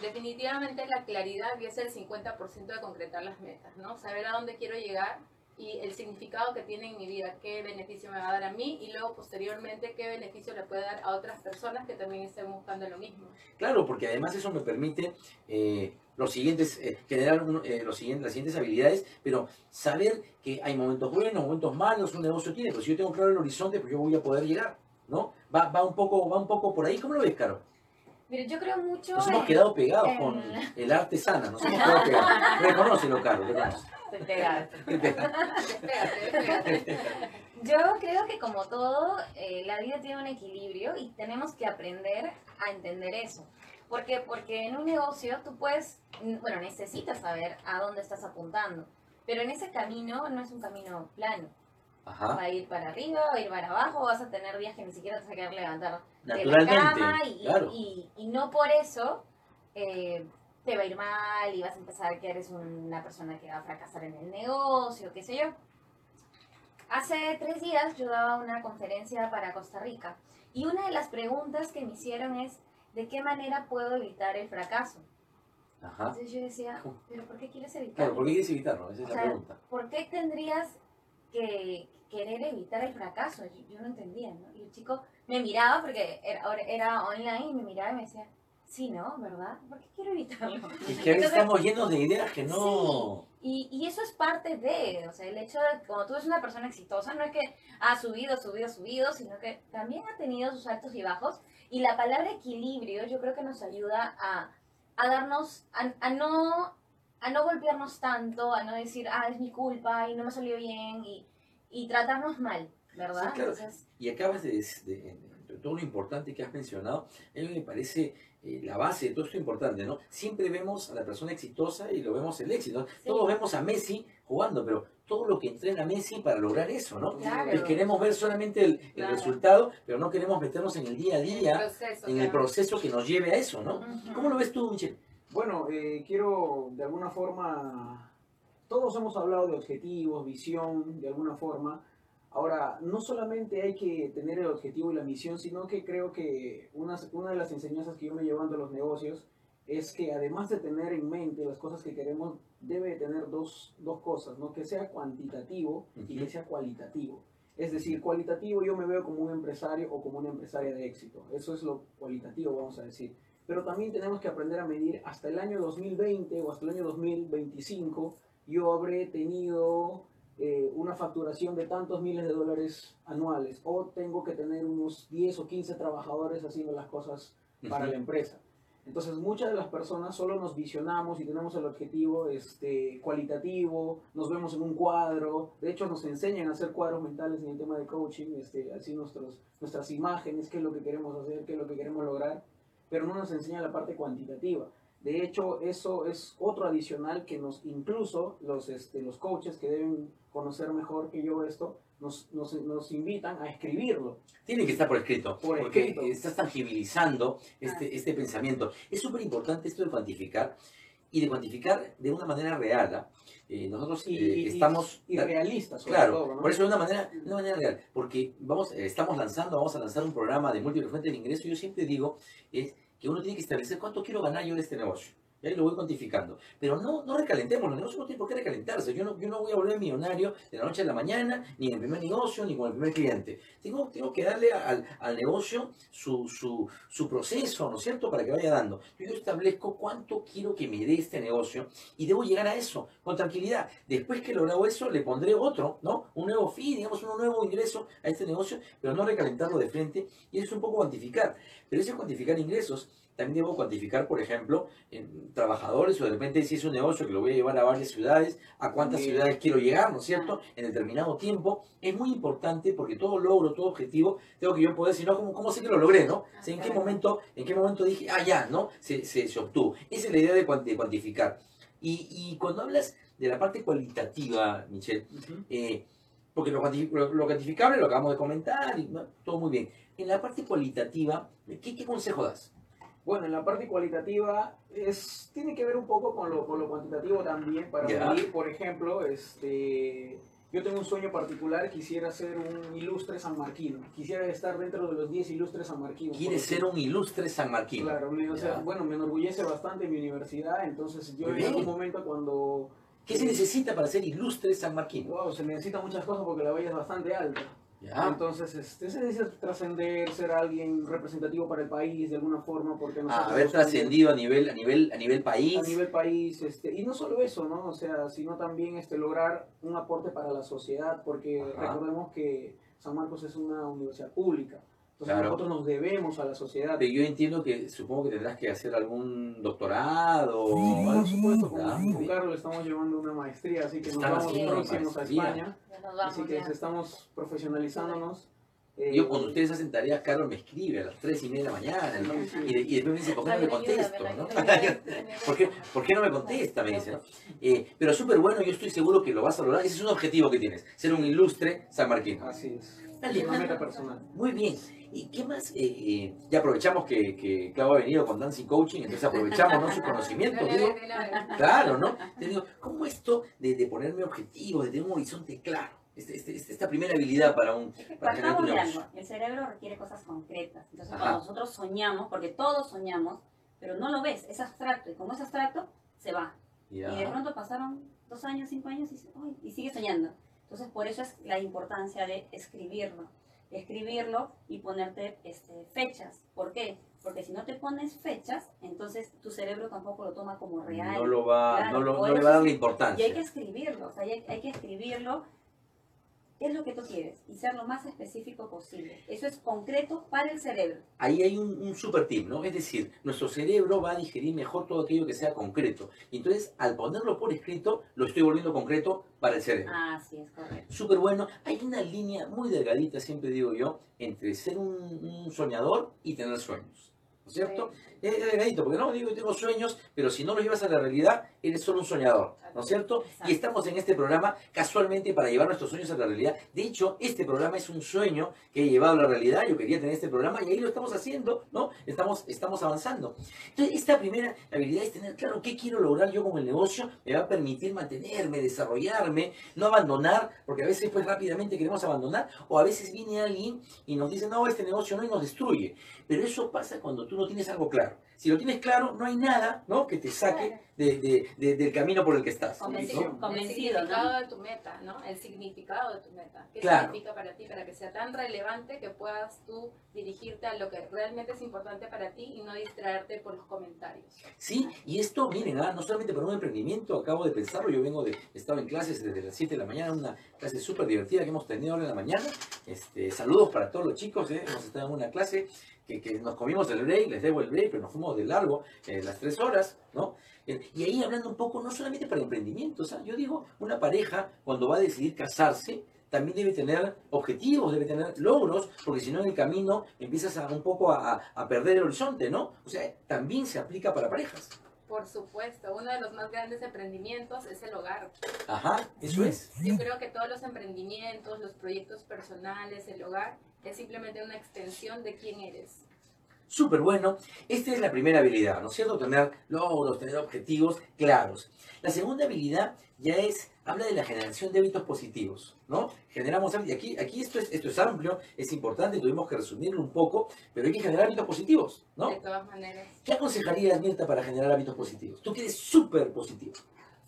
D: Definitivamente la claridad es el 50% de concretar las metas, ¿no? Saber a dónde quiero llegar y el significado que tiene en mi vida, qué beneficio me va a dar a mí y luego posteriormente qué beneficio le puede dar a otras personas que también estén buscando lo mismo.
B: Claro, porque además eso me permite eh, los siguientes, eh, generar un- eh, los siguientes, las siguientes habilidades, pero saber que hay momentos buenos, momentos malos, un negocio tiene, pero si yo tengo claro el horizonte, pues yo voy a poder llegar, ¿no? Va, va, un, poco, va un poco por ahí, ¿cómo lo ves, Caro?
C: Mire, yo creo mucho
B: Nos hemos quedado pegados
C: en-
B: con el arte sana, nos hemos quedado pegados. Reconócelo, Caro, reconoce.
C: Te pegaste.
D: Espérate, espérate.
C: Yo creo que como todo, eh, la vida tiene un equilibrio y tenemos que aprender a entender eso. ¿Por qué? Porque en un negocio tú puedes bueno, necesitas saber a dónde estás apuntando. Pero en ese camino no es un camino plano. Va a ir para arriba, va a ir para abajo, vas a tener días que ni siquiera te vas a querer levantar de la cama y, y-
B: claro.
C: y- y no por eso eh, te va a ir mal y vas a empezar que eres una persona que va a fracasar en el negocio, qué sé yo. Hace tres días yo daba una conferencia para Costa Rica y una de las preguntas que me hicieron es ¿de qué manera puedo evitar el fracaso?
B: Ajá.
C: Entonces yo decía, ¿pero por qué quieres evitarlo?
B: Claro, ¿por qué quieres evitarlo? Esa es la
C: sea,
B: pregunta.
C: ¿por qué tendrías que querer evitar el fracaso? Yo, yo no entendía, ¿no? Y el chico me miraba porque era, era online y me miraba y me decía, sí, ¿no? ¿Verdad? ¿Por qué quiero evitarlo?
B: Es que
C: Entonces-
B: estamos llenos de ideas que no...
C: Y, y eso es parte de, o sea, el hecho de, como tú eres una persona exitosa, no es que ha subido, subido, subido, sino que también ha tenido sus altos y bajos. Y la palabra equilibrio yo creo que nos ayuda a, a darnos, a, a no, a no golpearnos tanto, a no decir, ah, es mi culpa y no me salió bien y, y tratarnos mal, ¿verdad?
B: Sí, claro.
C: Entonces,
B: Y acabas de, de- de todo lo importante que has mencionado, a mí me parece eh, la base de todo esto importante, ¿no? Siempre vemos a la persona exitosa y lo vemos el éxito. Todos vemos a Messi jugando, pero todo lo que entrena Messi para lograr eso, ¿no?
C: Claro.
B: Y queremos ver solamente el, el
D: Claro.
B: resultado, pero no queremos meternos en el día a
D: En el
B: día,
D: proceso,
B: en el
D: claro.
B: proceso que nos lleve a eso, ¿no?
C: ujú.
B: ¿Cómo lo ves tú, Michelle?
F: Bueno, eh, quiero de alguna forma, todos hemos hablado de objetivos, visión, de alguna forma. Ahora, no solamente hay que tener el objetivo y la misión, sino que creo que una, una de las enseñanzas que yo me llevando a los negocios es que además de tener en mente las cosas que queremos, debe de tener dos, dos cosas, ¿no? Que sea cuantitativo y que sea cualitativo. Es decir, cualitativo yo me veo como un empresario o como una empresaria de éxito. Eso es lo cualitativo, vamos a decir pero también tenemos que aprender a medir hasta el año 2020 o hasta el año 2025 yo habré tenido eh, una facturación de tantos miles de dólares anuales o tengo que tener unos 10 o 15 trabajadores haciendo las cosas para la empresa. Entonces muchas de las personas solo nos visionamos y tenemos el objetivo este, cualitativo, nos vemos en un cuadro, de hecho nos enseñan a hacer cuadros mentales en el tema de coaching, este, así nuestros, nuestras imágenes, qué es lo que queremos hacer, qué es lo que queremos lograr, pero no nos enseña la parte cuantitativa. De hecho, eso es otro adicional que nos, incluso los, este, los coaches que deben conocer mejor que yo esto, nos, nos, nos invitan a escribirlo.
B: Tiene que estar por escrito,
F: Por
B: porque
F: escrito.
B: estás tangibilizando este, este pensamiento. Es súper importante esto de cuantificar y de cuantificar de una manera real. ¿ah? Eh, nosotros
F: Y,
B: eh,
F: y-
B: estamos...
F: y realistas, sobre
B: Claro,
F: todo, ¿no?
B: por eso de una manera, de una manera real, porque vamos, eh, estamos lanzando, vamos a lanzar un programa de múltiples fuentes de ingreso. Yo siempre digo es que uno tiene que establecer cuánto quiero ganar yo de este negocio. Y ahí lo voy cuantificando. Pero no, no recalentemos, los negocios no tienen por qué recalentarse. Yo no, yo no voy a volver millonario de la noche a la mañana, ni en el primer negocio, ni con el primer cliente. Tengo, tengo que darle al, al negocio su, su, su proceso, ¿no es cierto?, para que vaya dando. Yo establezco cuánto quiero que me dé este negocio y debo llegar a eso con tranquilidad. Después que he logrado eso, le pondré otro, ¿no? Un nuevo fee, digamos, un nuevo ingreso a este negocio, pero no recalentarlo de frente. Y eso es un poco cuantificar. Pero eso es cuantificar ingresos. También debo cuantificar, por ejemplo, en trabajadores o de repente si es un negocio que lo voy a llevar a varias ciudades, a cuántas
F: Bien.
B: ciudades quiero llegar, ¿no es cierto? En determinado tiempo. Es muy importante porque todo logro, todo objetivo, tengo que yo poder, si no, ¿cómo, cómo sé que lo logré, no? O sea, ¿en qué momento, en qué momento dije, ah, ya, ¿no? Se, se, se obtuvo. Esa es la idea de, cuan- de cuantificar. Y, y cuando hablas de la parte cualitativa, Michelle, eh, porque lo, cuanti- lo- lo cuantificable lo acabamos de comentar, y ¿no? todo muy bien. En la parte cualitativa, ¿qué, qué consejo das?
F: Bueno, en la parte cualitativa es, tiene que ver un poco con lo, con lo cuantitativo también para medir, por ejemplo, este, yo tengo un sueño particular, quisiera ser un ilustre sanmarquino, quisiera estar dentro de los 10 ilustres sanmarquinos.
B: ¿Quieres ser un ilustre San Marquín?
F: Claro, me- o sea, bueno, me enorgullece bastante mi universidad, entonces yo
B: Muy
F: en algún
B: bien.
F: momento cuando...
B: ¿Qué se necesita para ser ilustre San Marquín?
F: Wow, se necesitan muchas cosas porque la valla es bastante alta. Entonces, este, se necesita trascender, ser alguien representativo para el país de alguna forma, porque nosotros...
B: Ah, haber
F: no
B: trascendido a nivel, a nivel, a nivel país.
F: a nivel país, este, y no solo eso, ¿no? O sea, sino también este, lograr un aporte para la sociedad, porque
B: Ajá.
F: recordemos que San Marcos es una universidad pública. Entonces
B: Claro.
F: nosotros nos debemos a la sociedad.
B: Pero yo entiendo que supongo que tendrás que hacer algún doctorado. o
F: Por supuesto, con,
B: bien.
F: Carlos estamos llevando una maestría, así que nos
B: Están
F: vamos próximos a. España. Así que
C: ya.
F: estamos profesionalizándonos Eh,
B: Yo cuando ustedes hacen tareas, Carlos me escribe a las 3 y media de la mañana, ¿no? Y, de- y después me dice, ¿por qué no me contesto? ¿no? ¿Por qué, ¿Por qué no me contesta? Me dice, ¿no? Eh, pero súper bueno, yo estoy seguro que lo vas a lograr. Ese es un objetivo que tienes, ser un ilustre sanmarquino.
F: Así es.
B: Dale.
F: Es una meta personal.
B: Muy bien. ¿Y qué más? Eh, eh, ya aprovechamos que, que Clau ha venido con Dancing Coaching, entonces aprovechamos ¿no? su conocimiento.
D: Dale,
B: digo.
D: dale, dale.
B: Claro, ¿no? Te digo, ¿cómo esto de, de ponerme objetivos, de tener un horizonte claro? Este- este- este- esta primera habilidad para un...
E: Es que
B: Para
E: partamos de algo. El cerebro requiere cosas concretas. Entonces,
B: Ajá.
E: cuando nosotros soñamos, porque todos soñamos, pero no lo ves, es abstracto. Y como es abstracto, se va.
B: Ya.
E: Y de pronto pasaron dos años, cinco años y, y sigue soñando. Entonces, por eso es la importancia de escribirlo. Escribirlo y ponerte este, fechas. ¿Por qué? Porque si no te pones fechas, entonces tu cerebro tampoco lo toma como real.
B: No, lo va,
E: Claro,
B: no, lo- no le va a dar la
E: Y hay que
B: importancia.
E: escribirlo, o sea, hay, hay que escribirlo qué es lo que tú quieres y ser lo más específico posible. Eso es concreto para el cerebro.
B: Ahí hay un, un super tip, ¿no? Es decir, nuestro cerebro va a digerir mejor todo aquello que sea concreto. Y entonces, al ponerlo por escrito, lo estoy volviendo concreto para el cerebro.
E: Así es, correcto.
B: Súper bueno. Hay una línea muy delgadita, siempre digo yo, entre ser un, un soñador y tener sueños. ¿No es cierto? Es delgadito, porque no digo, tengo sueños, pero si no los llevas a la realidad, eres solo un soñador. ¿No es cierto?
E: Exacto.
B: Y estamos en este programa casualmente para llevar nuestros sueños a la realidad. De hecho, este programa es un sueño que he llevado a la realidad. Yo quería tener este programa y ahí lo estamos haciendo, ¿no? Estamos, estamos avanzando. Entonces, esta primera habilidad es tener claro qué quiero lograr yo con el negocio. Me va a permitir mantenerme, desarrollarme, no abandonar, porque a veces pues rápidamente queremos abandonar, o a veces viene alguien y nos dice, no, este negocio no, y nos destruye. Pero eso pasa cuando tú no tienes algo claro. Si lo tienes claro, no hay nada, ¿no? Que te saque de- de- de- del camino por el que estás.
E: Convencido.
B: ¿no?
D: El
E: Convencido,
D: significado
E: ¿no?
D: de tu meta, ¿no? El significado de tu meta. ¿Qué
B: Claro.
D: significa para ti? Para que sea tan relevante que puedas tú dirigirte a lo que realmente es importante para ti y no distraerte por los comentarios.
B: Sí, y esto, miren, ah, no solamente para un emprendimiento, acabo de pensarlo, yo vengo de, he estado en clases desde las 7 de la mañana, una clase súper divertida que hemos tenido ahora en la mañana. Este, saludos para todos los chicos, eh, hemos estado en una clase que, que nos comimos el break, les debo el break, pero nos fuimos de largo, eh, las 3 horas, ¿no? Eh, Y ahí hablando un poco, no solamente para emprendimientos, ¿ah? yo digo, una pareja cuando va a decidir casarse, también debe tener objetivos, debe tener logros, porque si no en el camino empiezas a, un poco a perder el horizonte, ¿no? O sea, también se aplica para parejas.
D: Por supuesto, uno de los más grandes emprendimientos es el hogar.
B: Ajá, eso es.
D: Yo creo que todos los emprendimientos, los proyectos personales, el hogar, es simplemente una extensión de quién eres.
B: Súper bueno. Esta es la primera habilidad, ¿no es cierto? Tener logros, tener objetivos claros. La segunda habilidad ya es, habla de la generación de hábitos positivos, ¿no? Generamos hábitos, y aquí, aquí esto, es, esto es amplio, es importante, tuvimos que resumirlo un poco, pero hay que generar hábitos positivos, ¿no?
D: De todas maneras.
B: ¿Qué aconsejarías, Mirta, para generar hábitos positivos? Tú que eres súper positivo.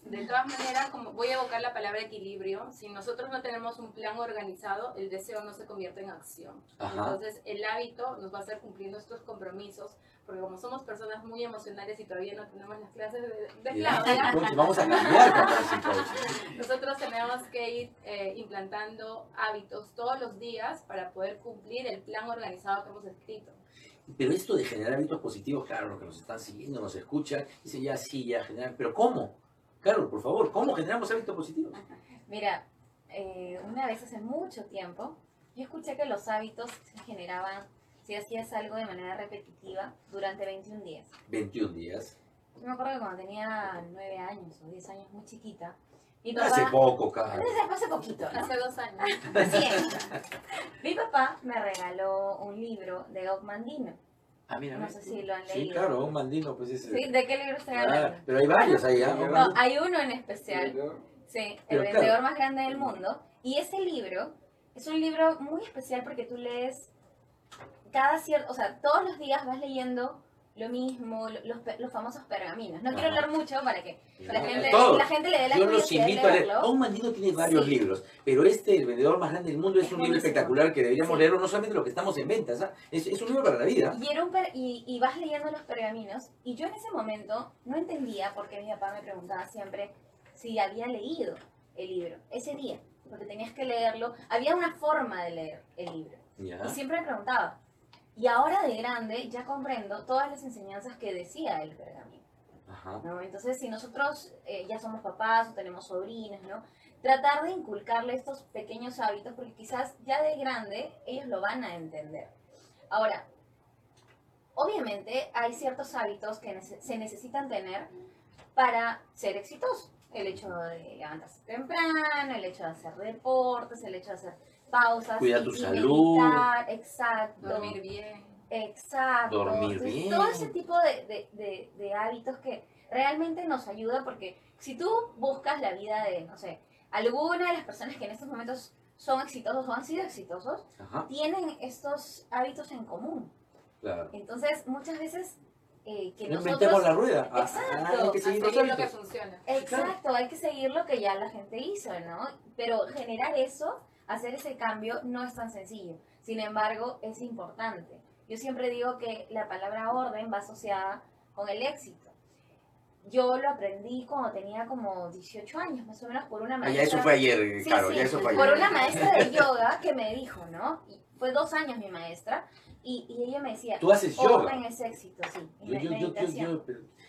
D: De todas maneras, como voy a evocar la palabra equilibrio, si nosotros no tenemos un plan organizado, el deseo no se convierte en acción.
B: Ajá.
D: Entonces, el hábito nos va a hacer cumplir nuestros compromisos, porque como somos personas muy emocionales y todavía no tenemos las clases de, de Claudia,
B: vamos a cambiar
D: nosotros tenemos que ir eh, implantando hábitos todos los días para poder cumplir el plan organizado que hemos escrito.
B: Pero esto de generar hábitos positivos, claro, los que nos están siguiendo, nos escuchan, dicen ya sí, ya generar. Pero ¿cómo? Carlos, por favor, ¿cómo generamos hábitos positivos?
C: Mira, eh, una vez hace mucho tiempo, yo escuché que los hábitos se generaban si hacías algo de manera repetitiva durante 21 días.
B: 21 días.
C: Yo me acuerdo que cuando tenía 9 años o 10 años, muy chiquita, mi
B: Hace
C: papá...
B: poco, Carlos.
C: Hace, hace poquito.
D: Hace dos años.
C: Mi papá me regaló un libro de Doc Mandino.
B: Ah, mira,
C: No sé si lo han
B: Sí,
C: leído.
B: claro, un mandino, pues es.
C: ¿Sí? ¿De qué libro estoy
B: Ah,
C: hablando?
B: pero hay varios ahí, ¿ah?
C: No, hay uno en especial. Sí, el
B: Pero
C: vendedor
B: claro.
C: más grande del mundo. Y ese libro es un libro muy especial porque tú lees cada cierto, o sea, todos los días vas leyendo lo mismo, lo- los, los famosos pergaminos. No quiero
B: Ajá.
C: hablar mucho para que la gente,
B: todos.
C: la gente le dé la
B: Yo los invito a leer.
C: leerlo.
B: A un mandino tiene varios
C: Sí.
B: libros, pero este, El vendedor más grande del mundo, es,
C: Es
B: un libro
C: buenísimo.
B: espectacular que deberíamos
C: Sí.
B: leerlo, no solamente lo que estamos en ventas, ¿ah? es, es un libro para la vida.
C: Y, era un per- y, y vas leyendo los pergaminos y yo en ese momento no entendía por qué mi papá me preguntaba siempre si había leído el libro ese día, porque tenías que leerlo. Había una forma de leer el libro
B: Ya.
C: y siempre me preguntaba. Y ahora de grande ya comprendo todas las enseñanzas que decía el pergamino.
B: Ajá.
C: ¿no? Entonces, si nosotros eh, ya somos papás o tenemos sobrinos, ¿no? Tratar de inculcarle estos pequeños hábitos, porque quizás ya de grande ellos lo van a entender. Ahora, obviamente hay ciertos hábitos que se necesitan tener para ser exitoso. El hecho de levantarse temprano, el hecho de hacer deportes, el hecho de hacer pausas.
B: Cuidar
C: y-
B: tu
C: y
B: salud.
C: meditar, exacto.
D: Dormir bien.
C: Exacto.
B: Dormir
C: Entonces,
B: bien.
C: Todo ese tipo de, de- de- de hábitos que realmente nos ayuda porque si tú buscas la vida de, no sé, alguna de las personas que en estos momentos son exitosos o han sido exitosos,
B: Ajá.
C: tienen estos hábitos en común.
B: Claro.
C: Entonces, muchas veces eh, que
B: No
C: nosotros...
B: inventemos la rueda. Ah,
C: Exacto.
B: ah, hay que seguir
D: seguir lo que funciona.
C: Exacto, hay que seguir lo que ya la gente hizo, ¿no? Pero generar eso, hacer ese cambio, no es tan sencillo. Sin embargo, es importante. Yo siempre digo que la palabra orden va asociada con el éxito. Yo lo aprendí cuando tenía como 18 años, más o menos, por una
B: Ah,
C: maestra.
B: ya eso fue ayer, claro,
C: sí,
B: ya eso fue
C: por
B: ayer.
C: una maestra de yoga que me dijo, ¿no? Y fue dos años mi maestra, y, y ella me decía,
B: Tú haces yoga.
C: orden es éxito, sí,
B: Yo, yo, yo,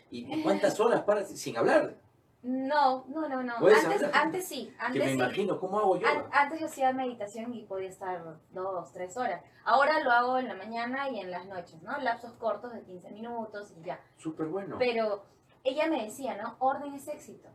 B: ¿Y cuántas horas para sin hablar?
C: No, no, no, no.
B: ¿Puedes
C: Antes, antes sí,
B: Que
C: antes
B: me
C: sí.
B: imagino, ¿cómo hago
C: An-
B: yoga?
C: antes yo hacía meditación y podía estar dos, tres horas. Ahora lo hago en la mañana y en las noches, ¿no? Lapsos cortos de 15 minutos y ya.
B: Súper bueno.
C: Pero ella me decía, ¿no? Orden es éxito.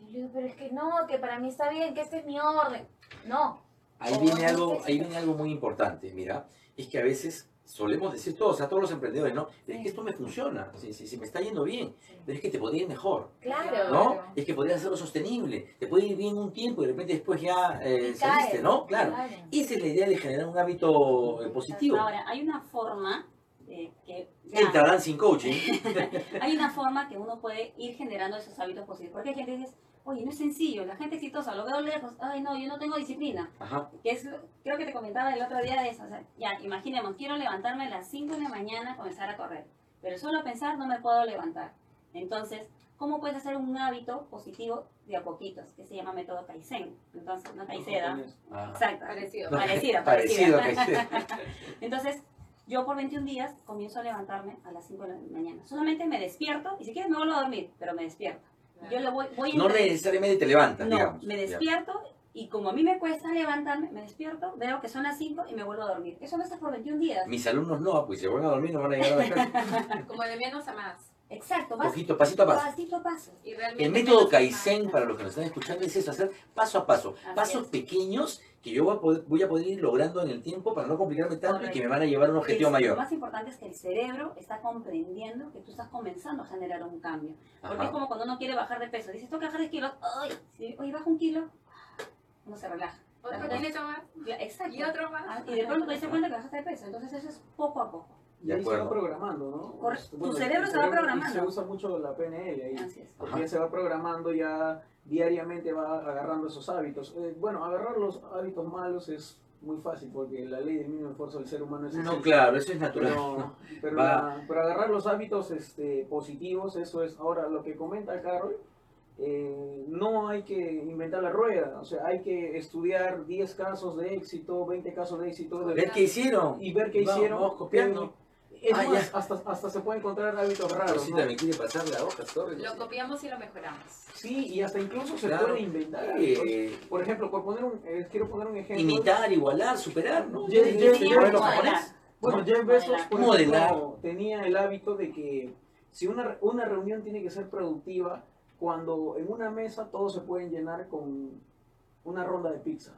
C: Y yo le digo, pero es que no, que para mí está bien, que este es mi orden. No.
B: Ahí viene algo, ahí viene algo muy importante, mira, es que a veces solemos decir todos, a todos los emprendedores, ¿no? Pero es que esto me funciona, si, si, si me está yendo bien,
C: Sí.
B: pero es que te podría ir mejor,
C: Claro.
B: ¿no? Es que podrías hacerlo sostenible, te puede ir bien un tiempo y de repente después ya eh, saliste. ¿no? Claro. Esa es la idea de generar un hábito eh, positivo.
E: Ahora, hay una forma eh, que... ya,
B: Entra Dancing Coaching.
E: hay una forma que uno puede ir generando esos hábitos positivos. Porque hay gente que dice, oye, no es sencillo, la gente exitosa, lo veo lejos, ay no, yo no tengo disciplina.
B: Ajá.
E: Que es, lo- creo que te comentaba el otro día de eso. O sea, ya, imaginemos, quiero levantarme a las 5 de la mañana, comenzar a correr. Pero solo pensar no me puedo levantar. Entonces, ¿cómo puedes hacer un hábito positivo de a poquitos? Que se llama método Kaizen. Entonces, no Kaizeda.
B: Ah.
E: Exacto.
D: Parecido.
E: Parecida,
B: Parecido
E: parecida.
B: a Kaizen.
E: Entonces, yo por 21 días comienzo a levantarme a las 5 de la mañana. Solamente me despierto y si quieres me vuelvo a dormir, pero me despierto. Yo le voy, voy
B: No
E: entre-
B: necesariamente te levantas,
E: no,
B: digamos.
E: me despierto y como a mí me cuesta levantarme, me despierto, veo que son las 5 y me vuelvo a dormir. Eso no está por 21 días.
B: Mis alumnos no, pues si se vuelven a dormir no van a llegar a la clase.
D: Como de menos a más.
E: Exacto, vas
B: Poquito, pasito a paso.
E: pasito a paso.
D: Y realmente
B: El método Kaizen, para los que nos están escuchando, es eso, hacer paso a paso.
E: Así
B: Pasos
E: es.
B: pequeños que yo voy a, poder, voy a poder ir logrando en el tiempo para no complicarme tanto y
E: Correcto.
B: que me van a llevar a un objetivo
E: Es-
B: mayor.
E: Lo más importante es que el cerebro está comprendiendo que tú estás comenzando a generar un cambio. Porque es como cuando uno quiere bajar de peso. Dices, tengo que bajar 10 kilos. Ay, si hoy bajo un kilo, uno se relaja.
D: Otro kilito más.
E: Exacto.
D: Y otro más.
E: Ah, y de pronto te das cuenta que bajaste de peso. Entonces eso es poco a poco.
F: Y ahí
B: De
F: se va programando, ¿no?
E: Correcto. Tu
F: el
E: cerebro se va
F: cerebro-
E: programando.
F: Se usa mucho la PNL ahí.
E: Así es.
F: Porque
B: Ajá.
F: se va programando, ya diariamente va agarrando esos hábitos. Eh, bueno, agarrar los hábitos malos es muy fácil porque la ley del mínimo esfuerzo del ser humano es
B: No, claro, eso es natural.
F: Pero, pero,
B: Va.
F: la- pero agarrar los hábitos este, positivos, eso es ahora lo que comenta Carol. eh, no hay que inventar la rueda, o sea, hay que estudiar 10 casos de éxito, 20 casos de éxito de-
B: Ver qué hicieron.
F: y ver qué
B: Vamos,
F: hicieron.
B: vamos copiando.
F: Es
B: Ah,
F: más, hasta, hasta se puede encontrar hábitos raros.
B: Rosita
F: ¿no?
B: me quiere pasar la hoja, sorry.
D: Lo copiamos y lo mejoramos.
F: Sí, y hasta incluso se
B: Claro.
F: puede inventar.
B: Eh,
F: Por ejemplo, por poner un, eh, quiero poner un ejemplo.
B: imitar, igualar, superar, ¿no?
F: Jeff-. Bueno,
B: ¿no?
F: Jeff Bezos, por ejemplo, tenía el hábito de que si una, una reunión tiene que ser productiva, cuando en una mesa todos se pueden llenar con una ronda de pizza.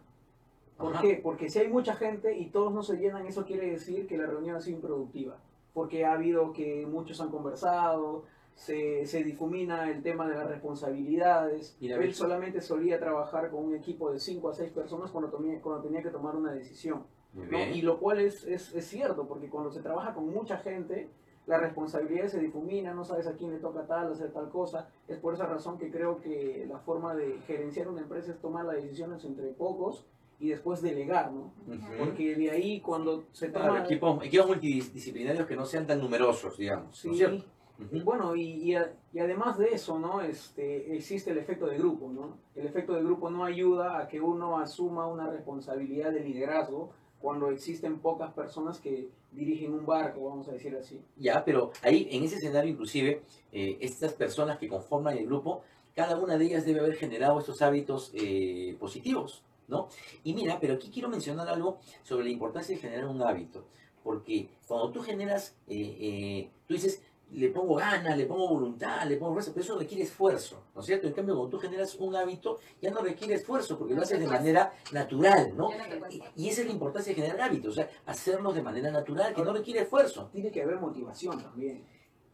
F: ¿Por
B: Ajá.
F: qué? Porque si hay mucha gente y todos no se llenan, eso quiere decir que la reunión ha sido improductiva. Porque ha habido que muchos han conversado, se, se difumina el tema de las responsabilidades.
B: Mira,
F: Él
B: ves.
F: solamente solía trabajar con un equipo de 5 a 6 personas cuando tenía, cuando tenía que tomar una decisión. ¿no? Y lo cual es, es, es cierto, porque cuando se trabaja con mucha gente, las responsabilidades se difuminan, no sabes a quién le toca tal, hacer tal cosa. Es por esa razón que creo que la forma de gerenciar una empresa es tomar las decisiones entre pocos y después delegar, ¿no?
B: Ujú.
F: Porque de ahí cuando se
B: Claro,
F: toma...
B: equipos, equipos multidisciplinarios que no sean tan numerosos, digamos. ¿no
F: Sí,
B: es cierto?
F: y
B: Ujú.
F: bueno, y, y a- y además de eso, ¿no? Este, existe el efecto de grupo, ¿no? El efecto de grupo no ayuda a que uno asuma una responsabilidad de liderazgo cuando existen pocas personas que dirigen un barco, vamos a decir así.
B: Ya, pero ahí, en ese escenario inclusive, eh, estas personas que conforman el grupo, cada una de ellas debe haber generado estos hábitos eh, positivos, ¿no? Y mira, pero aquí quiero mencionar algo sobre la importancia de generar un hábito, porque cuando tú generas, eh, eh, tú dices, le pongo ganas, le pongo voluntad, le pongo fuerza, pero eso requiere esfuerzo, ¿no es cierto? En cambio, cuando tú generas un hábito, ya no requiere esfuerzo, porque lo haces de manera natural, ¿no? Y esa es la importancia de generar hábitos, o sea, hacerlos de manera natural, que no requiere esfuerzo.
F: Tiene que haber motivación también.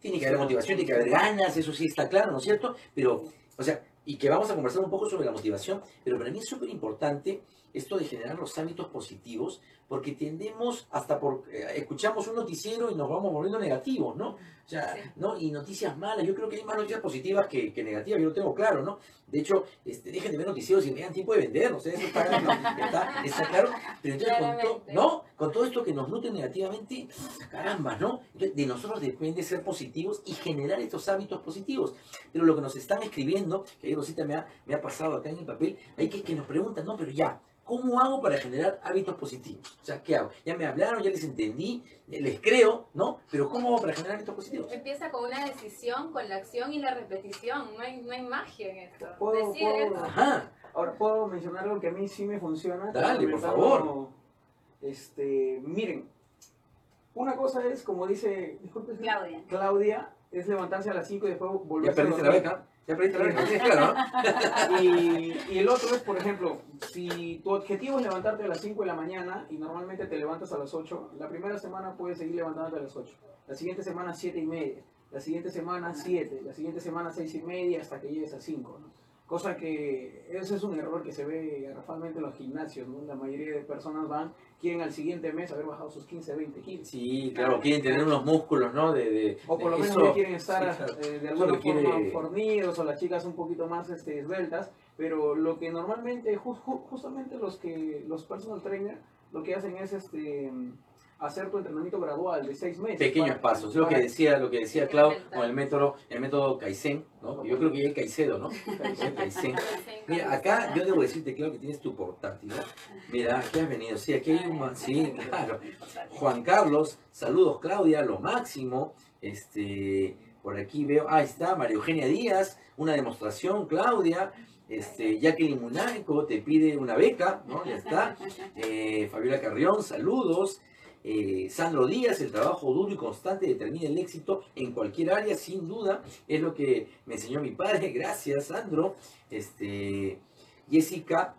B: Tiene que haber motivación, tiene que haber ganas, eso sí está claro, ¿no es cierto? Pero, o sea, y que vamos a conversar un poco sobre la motivación, pero para mí es súper importante esto de generar los hábitos positivos, porque tendemos hasta por, eh, escuchamos un noticiero y nos vamos volviendo negativos, ¿no? O sea,
D: Sí.
B: ¿no? Y noticias malas, yo creo que hay más noticias positivas que, que negativas, yo lo tengo claro, ¿no? De hecho, este, dejen de ver noticieros y vean tiempo de vender, o sea, eso está, está, está claro. Pero entonces, con, to-. ¿no? con todo esto que nos nutre negativamente, caramba, ¿no? Entonces, de nosotros depende ser positivos y generar estos hábitos positivos. Pero lo que nos están escribiendo, que ahí Rosita me ha, me ha pasado acá en el papel, hay que, que nos preguntan, no, pero ya, ¿cómo hago para generar hábitos positivos? O sea, ¿qué hago? Ya me hablaron, ya les entendí, les creo, ¿no? Pero ¿cómo hago para generar hábitos positivos?
D: Empieza con una decisión, con la acción y la repetición. No hay, no hay magia en esto.
F: Puedo-
D: Decides.
F: puedo-
B: Ajá,
F: Ahora puedo mencionar algo que a mí sí me funciona.
B: Dale, por favor.
F: Este, miren, una cosa es, como dice, disculpe,
E: Claudia.
F: Claudia, es levantarse a las 5 y después volver
B: perdiste la beca, ya perdiste la beca, ¿tienes claro, ¿no?
F: Y, y el otro es, por ejemplo, si tu objetivo es levantarte a las 5 de la mañana y normalmente te levantas a las 8, la primera semana puedes seguir levantándote a las 8. La siguiente semana 7 y media. La siguiente semana 7. La siguiente semana 6 y media hasta que llegues a 5. Cosa que ese es un error que se ve garrafalmente en los gimnasios. ¿no? La mayoría de personas van, quieren al siguiente mes haber bajado sus 15, 20 kilos.
B: Sí, claro, quieren tener unos músculos, ¿no? De, de,
F: O por lo menos
B: eso-
F: quieren estar
B: sí, claro.
F: eh, de alguna
B: requiere-
F: forma fornidos o las chicas un poquito más este, esbeltas, pero lo que normalmente, ju- justamente los que los personal trainer, lo que hacen es este hacer tu entrenamiento gradual de seis meses.
B: pequeños
F: para-
B: pasos, lo que decía, lo que decía Clau con el método, el método Kaizen, ¿no? Yo creo que ya el Caicedo, ¿no? Kaizen. Mira, acá yo debo decirte, Clau, que tienes tu portátil, ¿no? Mira, aquí has venido, sí, aquí hay un, sí, claro. Juan Carlos, saludos Claudia, lo máximo. Este, por aquí veo, ahí está, María Eugenia Díaz, una demostración, Claudia. Este, Jacqueline Munaico te pide una beca, ¿no? Ya está. Eh, Fabiola Carrión, saludos. Eh, Sandro Díaz, el trabajo duro y constante determina el éxito en cualquier área, sin duda. Es lo que me enseñó mi padre. Gracias, Sandro. Este, Jessica,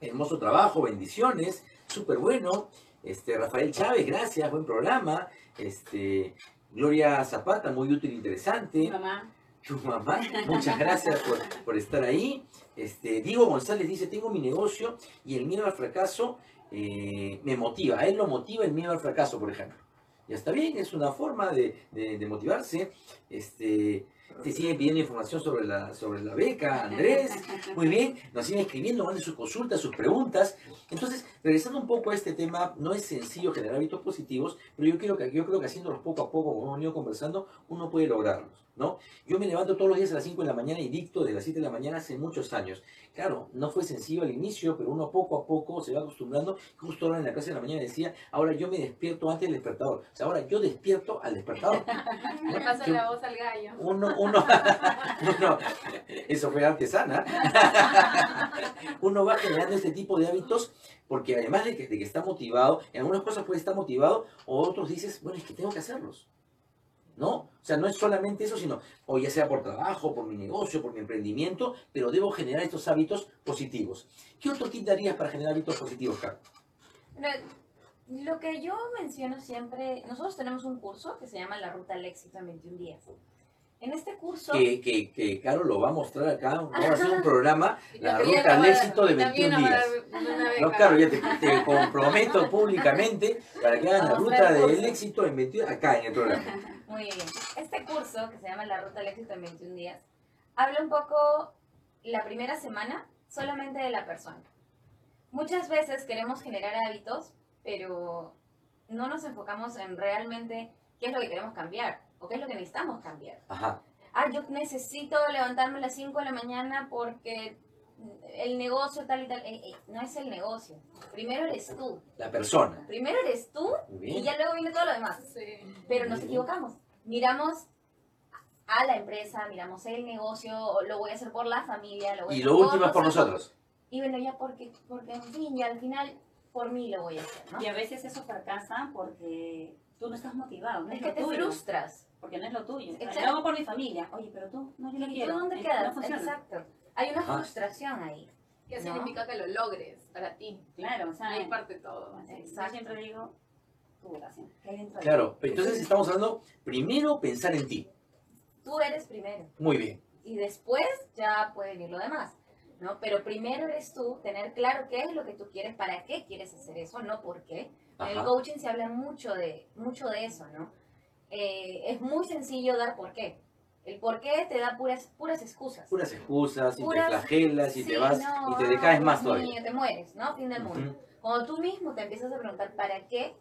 B: hermoso trabajo, bendiciones, súper bueno. Este, Rafael Chávez, gracias, buen programa. Este, Gloria Zapata, muy útil e interesante.
E: Mamá.
B: Tu mamá, muchas gracias por, por estar ahí. Este, Diego González dice, tengo mi negocio y el miedo al fracaso eh, me motiva. A él lo motiva el miedo al fracaso, por ejemplo. Ya está bien, es una forma de, motivarse. Este, te siguen pidiendo información sobre la, sobre la beca, Andrés. Muy bien, nos siguen escribiendo, manden sus consultas, sus preguntas. Entonces, regresando un poco a este tema, no es sencillo generar hábitos positivos, pero yo, quiero que, yo creo que haciéndolos poco a poco, como hemos venido conversando, uno puede lograrlos, ¿no? Yo me levanto todos los días a las 5 de la mañana y dicto de las 7 de la mañana hace muchos años. Claro, no fue sencillo al inicio, pero uno poco a poco se va acostumbrando. Justo ahora en la clase de la mañana decía, ahora yo me despierto antes del despertador. O sea, ahora yo despierto al despertador.
D: Le pasa la voz al gallo.
B: Uno, uno, uno, eso fue artesana. Uno va generando este tipo de hábitos porque además de que, de que está motivado, en algunas cosas puede estar motivado, o otros dices, bueno, es que tengo que hacerlos. ¿No? O sea, no es solamente eso, sino, o ya sea por trabajo, por mi negocio, por mi emprendimiento, pero debo generar estos hábitos positivos. ¿Qué otro tip darías para generar hábitos positivos, Carlos?
C: Lo que yo menciono siempre, nosotros tenemos un curso que se llama La Ruta al Éxito en 21 días. En este curso,
B: Que, que, que Caro lo va a mostrar acá, vamos a hacer un programa, la ruta al éxito de
D: también
B: 21
D: nos va a
B: días. No, claro, ya te, te comprometo públicamente para que hagan la ruta del éxito en 21 acá en el programa.
C: muy bien, este curso que se llama La Ruta al Éxito en 21 días, habla un poco la primera semana solamente de la persona. Muchas veces queremos generar hábitos, pero no nos enfocamos en realmente qué es lo que queremos cambiar o qué es lo que necesitamos cambiar.
B: Ajá.
C: ah, yo necesito levantarme a las 5 de la mañana porque el negocio tal y tal. Eh, eh, no es el negocio. Primero eres tú.
B: La persona.
C: Primero eres tú y ya luego viene todo lo demás.
D: Sí.
C: Pero nos equivocamos. Miramos a la empresa, miramos el negocio, lo voy a hacer por la familia, lo voy a
B: Y
C: hacer
B: lo último es por nosotros.
C: Y bueno, ya porque, porque en fin, ya al final por mí lo voy a hacer, ¿no?
E: Y a veces eso fracasa porque tú no estás motivado, no es,
C: Es que te
E: tuyo,
C: frustras.
E: Porque no es lo tuyo.
C: Exacto.
E: Lo hago por mi familia. Oye, pero tú, no, yo no
C: ¿Y tú
E: quiero.
C: dónde
E: No
C: quedas?
E: funciona.
C: Exacto. Hay una
B: Ajá.
C: frustración ahí.
D: ¿Qué
C: ¿No?
D: significa que lo logres para ti?
E: Claro, o sea,
D: Ahí parte todo.
E: yo
C: Exacto.
E: siempre digo tu vocación. ¿Qué hay dentro de
B: Claro,
E: ti?
B: entonces estamos hablando primero pensar en ti.
C: Tú eres primero.
B: Muy bien.
C: y después ya puede venir lo demás, ¿no? Pero primero eres tú, tener claro qué es lo que tú quieres, para qué quieres hacer eso, no por qué. En el coaching se habla mucho de, mucho de eso, ¿no? Eh, es muy sencillo dar por qué. El por qué te da puras, puras excusas.
B: Puras excusas, y te flagelas, y
C: Sí,
B: te vas,
C: no,
B: y te decaes más todavía.
C: mío, te mueres, ¿no? Fin del mundo. Cuando tú mismo te empiezas a preguntar para qué,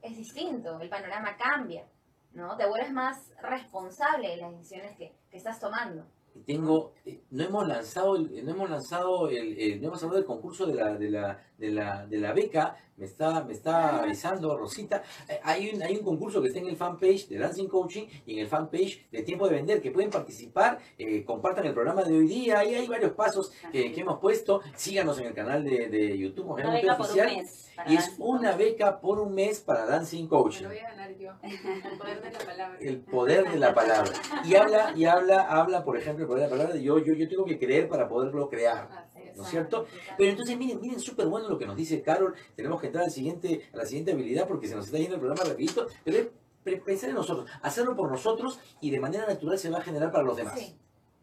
C: es distinto, el panorama cambia, ¿no? Te vuelves más responsable de las decisiones que, que estás tomando.
B: Tengo, eh, no hemos lanzado, no hemos lanzado el, el- no hemos hablado del concurso de la, de la, de la, de la beca, me está, me está avisando Rosita, Eh, hay un, hay un concurso que está en el fanpage de Dancing Coaching y en el fanpage de Tiempo de Vender, que pueden participar, eh, compartan el programa de hoy día, ahí hay varios pasos que, que hemos puesto, síganos en el canal de, de YouTube,
E: Una por un
B: Oficial,
E: mes.
B: y es
E: Dancing
B: una beca por un mes para Dancing
D: Me
B: Coaching.
D: lo voy a ganar yo. El poder de la palabra.
B: El poder de la palabra. Y habla, y habla, habla, por ejemplo, el poder de la palabra de yo, yo, yo tengo que creer para poderlo crear. ¿no es cierto? Pero entonces miren, miren, súper bueno lo que nos dice Carol, tenemos que entrar al siguiente, a la siguiente habilidad porque se nos está yendo el programa rapidito, pero es pensar en nosotros, hacerlo por nosotros y de manera natural se va a generar para los demás.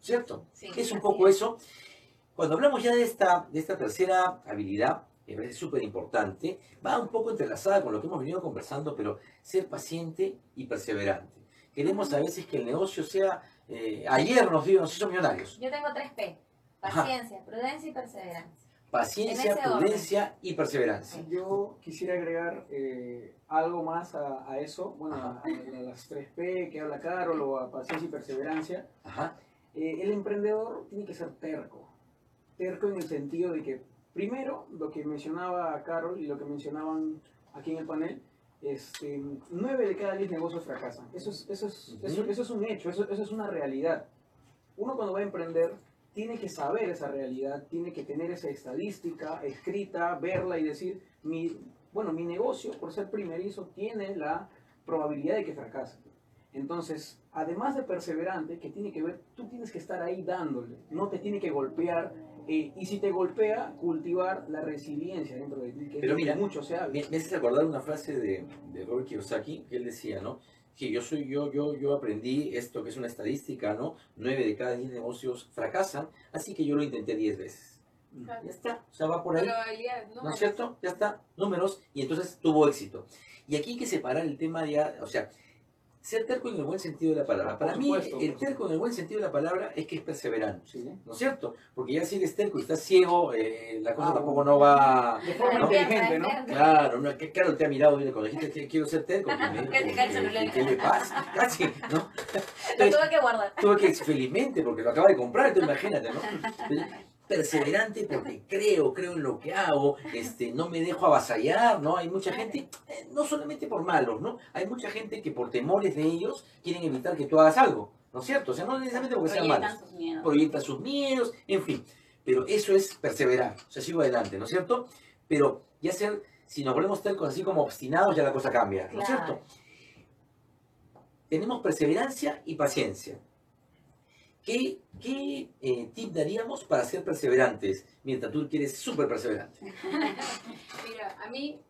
B: ¿Cierto? Es un poco eso. Cuando hablamos ya de esta, de esta tercera habilidad, que me parece súper importante, va un poco entrelazada con lo que hemos venido conversando, pero ser paciente y perseverante. Queremos a veces que el negocio sea, eh, ayer nos, dio, nos hizo millonarios.
C: Yo tengo
B: 3P.
C: Paciencia, prudencia y perseverancia.
B: Paciencia,
C: prudencia orden.
B: y perseverancia.
F: Yo quisiera agregar eh, algo más a, a eso, bueno, a, a, las 3P que habla Carol o a paciencia y perseverancia.
B: Ajá.
F: Eh, el emprendedor tiene que ser terco, terco en el sentido de que, primero, lo que mencionaba Carol y lo que mencionaban aquí en el panel, este, 9 de cada 10 negocios fracasan. Eso es, eso es, uh
B: -huh.
F: eso, eso es un hecho, eso, eso es una realidad. Uno cuando va a emprender tiene que saber esa realidad, tiene que tener esa estadística escrita, verla y decir, mi, bueno, mi negocio, por ser primerizo, tiene la probabilidad de que fracase. Entonces, además de perseverante, que tiene que ver, tú tienes que estar ahí dándole, no te tiene que golpear, eh, y si te golpea, cultivar la resiliencia dentro de ti, que
B: Pero mira,
F: mucho se habla.
B: Me, me hace recordar una frase de, de Robert Kiyosaki que él decía, ¿no? Que yo soy yo, yo, yo aprendí esto que es una estadística, ¿no? Nueve de cada diez negocios fracasan, así que yo lo intenté diez veces.
D: Claro.
B: Ya está, o sea, va por ahí.
D: ¿no?
B: ¿no es cierto? Ya está, números, y entonces tuvo éxito. Y aquí hay que separar el tema ya, o sea, ser terco en el buen sentido de la palabra. Para mí,
F: supuesto,
B: el terco en el buen sentido de la palabra es que es perseverante.
F: Sí.
B: ¿No es cierto? Porque ya si eres terco y estás ciego, eh, la cosa
F: Ah,
B: tampoco no va...
F: De forma
B: ¿no?
F: inteligente, ¿no?
B: Claro, no, que claro, te ha mirado bien cuando dijiste que quiero ser terco. que-
C: celular.
B: que- ¿Qué le pasa? Casi, ¿no?
C: Lo tuve que guardar.
B: Tuve que, felizmente, porque lo acaba de comprar, entonces imagínate, ¿no? Perseverante porque creo, creo en lo que hago, este, no me dejo avasallar, ¿no? Hay mucha gente, eh, no solamente por malos, ¿no? Hay mucha gente que por temores de ellos quieren evitar que tú hagas algo, ¿no es cierto? O sea, no necesariamente porque sean malos
E: Proyectan sus miedos.
B: proyecta sus miedos, en fin. Pero eso es perseverar, o sea, sigo adelante, ¿no es cierto? Pero ya ser, si nos volvemos tercos así como obstinados, ya la cosa cambia, ¿no es
C: Claro.
B: cierto? Tenemos perseverancia y paciencia. ¿Qué, qué eh, tip daríamos para ser perseverantes mientras tú quieres súper perseverante?
D: Mira, a mí,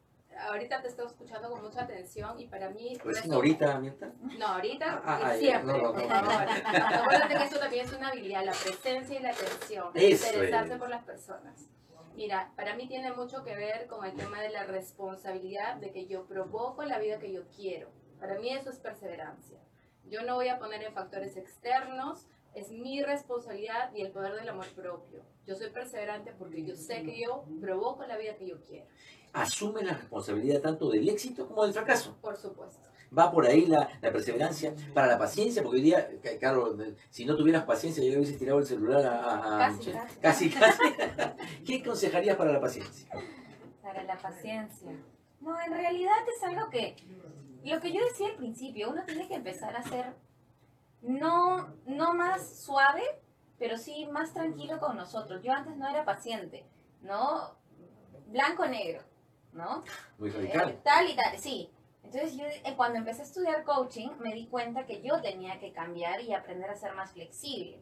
D: ahorita te estoy escuchando con mucha atención y para mí...
B: Recién
D: resume-
B: ahorita, Mirta.
D: No, ahorita
B: Ah, ah,
D: y
B: ya,
D: siempre,
B: no, no, no,
D: por
B: no.
D: favor. Acuérdate que esto también es una habilidad, la presencia y la atención,
B: Eso
D: interesarse
B: es.
D: por las personas. Mira, para mí tiene mucho que ver con el tema de la responsabilidad de que yo provoco la vida que yo quiero. Para mí eso es perseverancia. Yo no voy a poner en factores externos, es mi responsabilidad y el poder del amor propio. Yo soy perseverante porque yo sé que yo provoco la vida que yo quiero,
B: Asume la responsabilidad tanto del éxito como del fracaso.
D: por supuesto.
B: va por ahí la, la perseverancia, para la paciencia, porque hoy día, ca- Carlos, si no tuvieras paciencia, ya le hubieses tirado el celular a, a-
C: casi. casi,
B: casi. ¿Qué aconsejarías para la paciencia?
C: Para la paciencia. No, en realidad es algo que, lo que yo decía al principio, uno tiene que empezar a ser no, no más suave, pero sí más tranquilo con nosotros. Yo antes no era paciente, ¿no? Blanco-negro, ¿no?
B: Muy
C: Eh,
B: radical.
C: tal y tal, sí. Entonces yo eh, cuando empecé a estudiar coaching me di cuenta que yo tenía que cambiar y aprender a ser más flexible.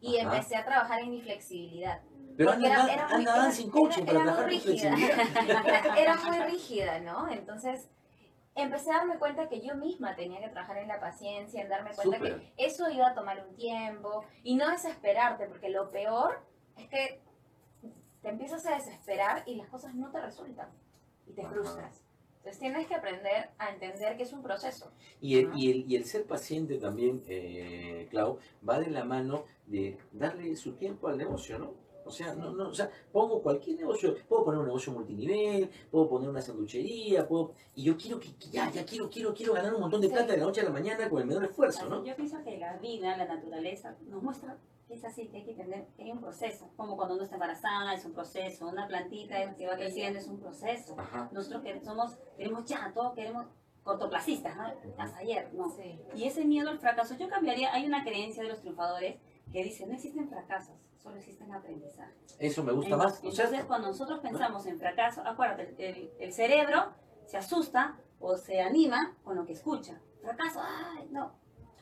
C: Y
B: Ajá.
C: empecé a trabajar en mi flexibilidad.
B: Pero anda,
C: era- era muy-
B: anda
C: era-
B: sin coaching
C: era-
B: para trabajar
C: muy rígida.
B: flexibilidad.
C: Era muy rígida, ¿no? Entonces empecé a darme cuenta que yo misma tenía que trabajar en la paciencia, en darme cuenta que eso iba a tomar un tiempo y no desesperarte, porque lo peor es que te empiezas a desesperar y las cosas no te resultan y te
B: Ajá.
C: frustras. Entonces tienes que aprender a entender que es un proceso.
B: Y el, y, el, y el ser paciente también, eh, Clau, va de la mano de darle su tiempo al negocio, ¿no? O sea, no, no, o sea, pongo cualquier negocio, puedo poner un negocio multinivel, puedo poner una sanduchería, puedo, y yo quiero que, que ya, ya quiero, quiero, quiero ganar un montón de
C: Sí.
B: plata de la noche a la mañana con el menor esfuerzo, ¿no?
E: Yo pienso que la vida, la naturaleza, nos muestra que es así, que hay que entender que hay un proceso. Como cuando uno está embarazada, es un proceso. Una plantita que va creciendo es un proceso.
B: Ajá.
E: Nosotros que somos, queremos ya, todo queremos cortoplacistas, ¿no? Hasta ayer, no.
C: Sí.
E: Y ese miedo al fracaso, yo cambiaría, hay una creencia de los triunfadores que dice, no existen fracasos, solo existen aprendizajes.
B: Eso me gusta más, ¿no es
E: Entonces, cuando nosotros pensamos en fracaso, acuérdate, el, el cerebro se asusta o se anima con lo que escucha. Fracaso, ay, no.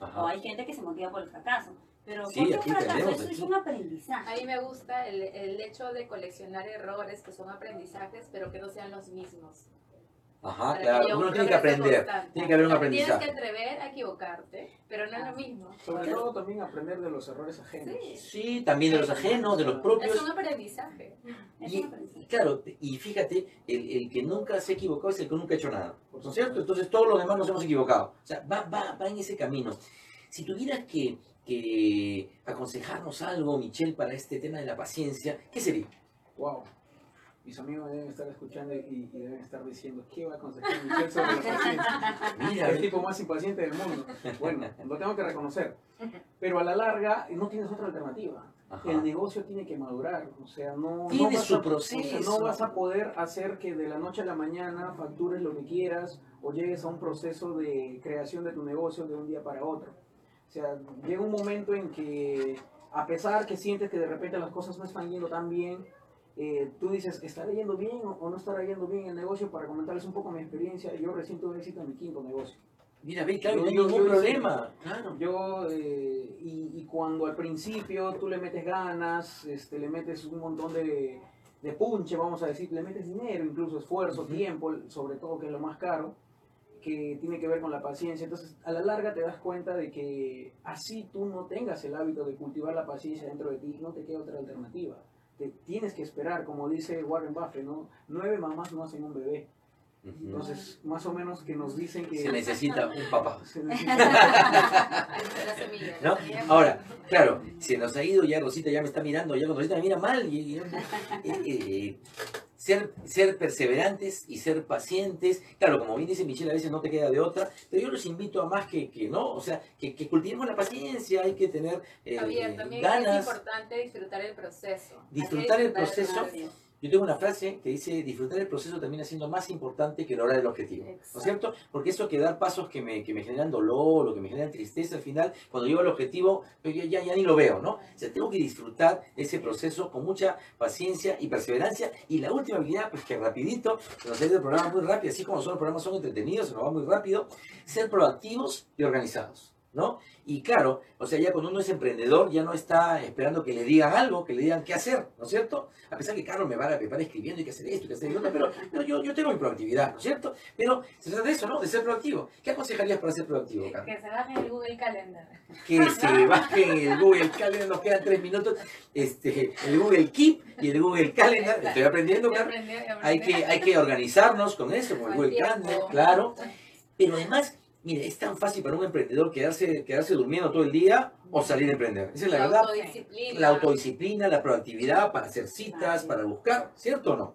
E: O
B: Ajá.
E: hay gente que se motiva por el fracaso. Pero
B: Sí,
E: ¿por qué fracaso?
B: tenemos,
E: Eso es
B: aquí.
E: un aprendizaje.
D: A mí me gusta el, el hecho de coleccionar errores que son aprendizajes, pero que no sean los mismos.
B: Ajá, claro, uno tiene que aprender,
D: constante.
B: tiene que haber un
D: sea, Tienes
B: aprendizaje.
D: que atrever a equivocarte, pero no es lo mismo.
F: Sobre todo también aprender de los errores ajenos.
D: Sí,
B: Sí, también de los ajenos, de los propios.
D: es un aprendizaje.
E: Es
B: Y,
E: un aprendizaje.
B: y claro, y fíjate, el, el que nunca se ha equivocado es el que nunca ha hecho nada, ¿no es cierto? Entonces todos los demás nos hemos equivocado. O sea, va, va, va en ese camino. Si tuvieras que, que aconsejarnos algo, Michelle, para este tema de la paciencia, ¿qué sería?
F: Wow. Mis amigos deben estar escuchando y, y deben estar diciendo, ¿qué va a aconsejar sobre la paciencia?
B: Mira,
F: el tipo más impaciente del mundo. Bueno, lo tengo que reconocer. Pero a la larga no tienes otra alternativa.
B: Ajá.
F: El negocio tiene que madurar. O sea, no,
B: Tiene
F: no vas
B: su
F: a,
B: proceso.
F: o sea, no vas a poder hacer que de la noche a la mañana factures lo que quieras o llegues a un proceso de creación de tu negocio de un día para otro. O sea, llega un momento en que a pesar que sientes que de repente las cosas no están yendo tan bien, eh, tú dices, ¿estará yendo bien o, no estará yendo bien el negocio? Para comentarles un poco mi experiencia, yo recién tuve éxito en mi quinto negocio.
B: Mira, ve, claro, no hay ningún problema. Claro.
F: Yo, eh, y, y cuando al principio tú le metes ganas, este, le metes un montón de, de punche, vamos a decir, le metes dinero, incluso esfuerzo,
B: Ujú.
F: tiempo, sobre todo que es lo más caro, que tiene que ver con la paciencia. Entonces, a la larga te das cuenta de que así tú no tengas el hábito de cultivar la paciencia dentro de ti, no te queda otra alternativa. Te tienes que esperar, como dice Warren Buffett, ¿no? Nueve mamás no hacen un bebé. Entonces, más o menos que nos dicen que...
B: Se necesita un papá.
F: se necesita-.
B: ¿No? Ahora, claro, se nos ha ido, ya Rosita ya me está mirando, ya Rosita me mira mal. y- y- ser, ser perseverantes y ser pacientes. Claro, como bien dice Michelle, a veces no te queda de otra, pero yo los invito a más que, que no, o sea, que, que cultivemos la paciencia, hay que tener eh,
D: Javier, también es
B: ganas.
D: importante disfrutar el proceso.
B: Disfrutar el proceso. Yo tengo una frase que dice, disfrutar el proceso termina siendo más importante que lograr el objetivo. ¿No es cierto? Porque eso que dar pasos que me, que me generan dolor o que me generan tristeza al final, cuando llego al objetivo, yo ya, ya, ya ni lo veo, ¿no? O sea, tengo que disfrutar ese proceso con mucha paciencia y perseverancia. Y la última habilidad, pues que rapidito, se nos ido el programa muy rápido, así como son los programas son entretenidos, se nos va muy rápido, ser proactivos y organizados. ¿No? Y claro, o sea, ya cuando uno es emprendedor, ya no está esperando que le digan algo, que le digan qué hacer, ¿no es cierto? A pesar que Carlos me va a preparar escribiendo, hay que hacer esto, que hacer otro, pero, pero yo, yo tengo mi proactividad, ¿no es cierto? Pero se trata de eso, ¿no? De ser proactivo. ¿Qué aconsejarías para ser proactivo, Carlos?
C: Que se baje el Google Calendar.
B: Que se baje el Google Calendar, nos quedan tres minutos, este, el Google Keep y el Google Calendar. Estoy aprendiendo, Carlos.
C: aprendí,
B: Hay que, hay que organizarnos con eso, con el Google. Calendar, claro. Pero además, mire, es tan fácil para un emprendedor quedarse, quedarse durmiendo todo el día o salir a emprender. Esa es la
D: La
B: verdad.
D: autodisciplina.
B: La autodisciplina, la proactividad para hacer citas, para buscar, ¿cierto o no?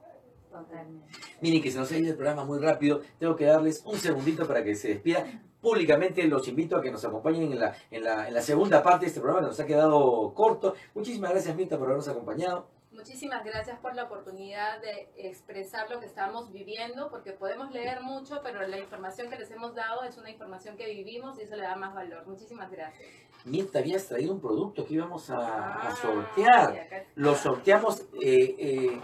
C: Totalmente.
B: Miren que se nos ha ido el programa muy rápido. Tengo que darles un segundito para que se despida. Públicamente los invito a que nos acompañen en la, en la, en la segunda parte de este programa que nos ha quedado corto. Muchísimas gracias, Mirta, por habernos acompañado.
D: Muchísimas gracias por la oportunidad de expresar lo que estamos viviendo, porque podemos leer mucho, pero la información que les hemos dado es una información que vivimos y eso le da más valor. Muchísimas gracias.
B: Mirta, habías traído un producto que íbamos a, a
D: Ah,
B: sortear. Lo sorteamos. eh, eh,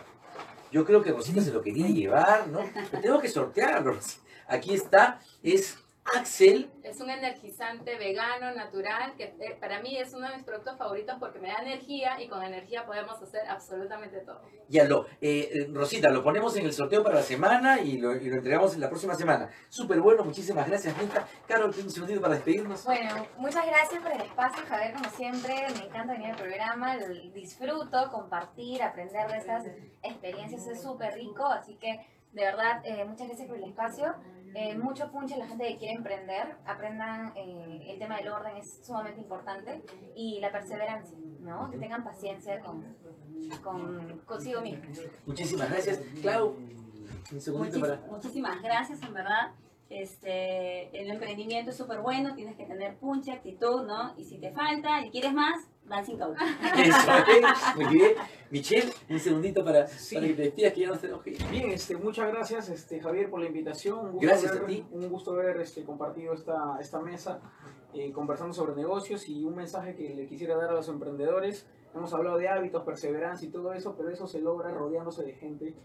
B: yo creo que Rosita se lo quería llevar, ¿no? Pero tengo que sortearlo. Aquí está. Es Axel.
D: Es un energizante vegano, natural, que eh, para mí es uno de mis productos favoritos porque me da energía y con energía podemos hacer absolutamente todo.
B: Ya lo, eh, eh, Rosita, lo ponemos en el sorteo para la semana y lo, y lo entregamos la próxima semana. Súper bueno, muchísimas gracias, Mirta. Carol, un segundito para despedirnos.
C: Bueno, muchas gracias por el espacio, Javier, como siempre. Me encanta venir al programa, disfruto, compartir, aprender de esas experiencias, es súper rico. Así que, de verdad, eh, muchas gracias por el espacio. Eh, mucho punche la gente que quiere emprender. Aprendan eh, el tema del orden, es sumamente importante. Y la perseverancia, ¿no? Que tengan paciencia con, con consigo mismo.
B: Muchísimas gracias. Clau, un segundito
E: Muchis-
B: para...
E: Muchísimas gracias, en verdad. Este, el emprendimiento es súper bueno, tienes que tener punche, actitud, ¿no? Y si te falta y quieres más,
B: Eso, ¿ok? Muy bien. Michelle, un segundito para,
F: Sí.
B: para que te despidas, que ya no tenemos que ir.
F: Bien, este, muchas gracias este, Javier por la invitación. Un gusto
B: Gracias
F: haber-
B: a ti.
F: Un gusto haber este, compartido esta, esta mesa eh, conversando sobre negocios y un mensaje que le quisiera dar a los emprendedores. Hemos hablado de hábitos, perseverancia y todo eso, pero eso se logra rodeándose de gente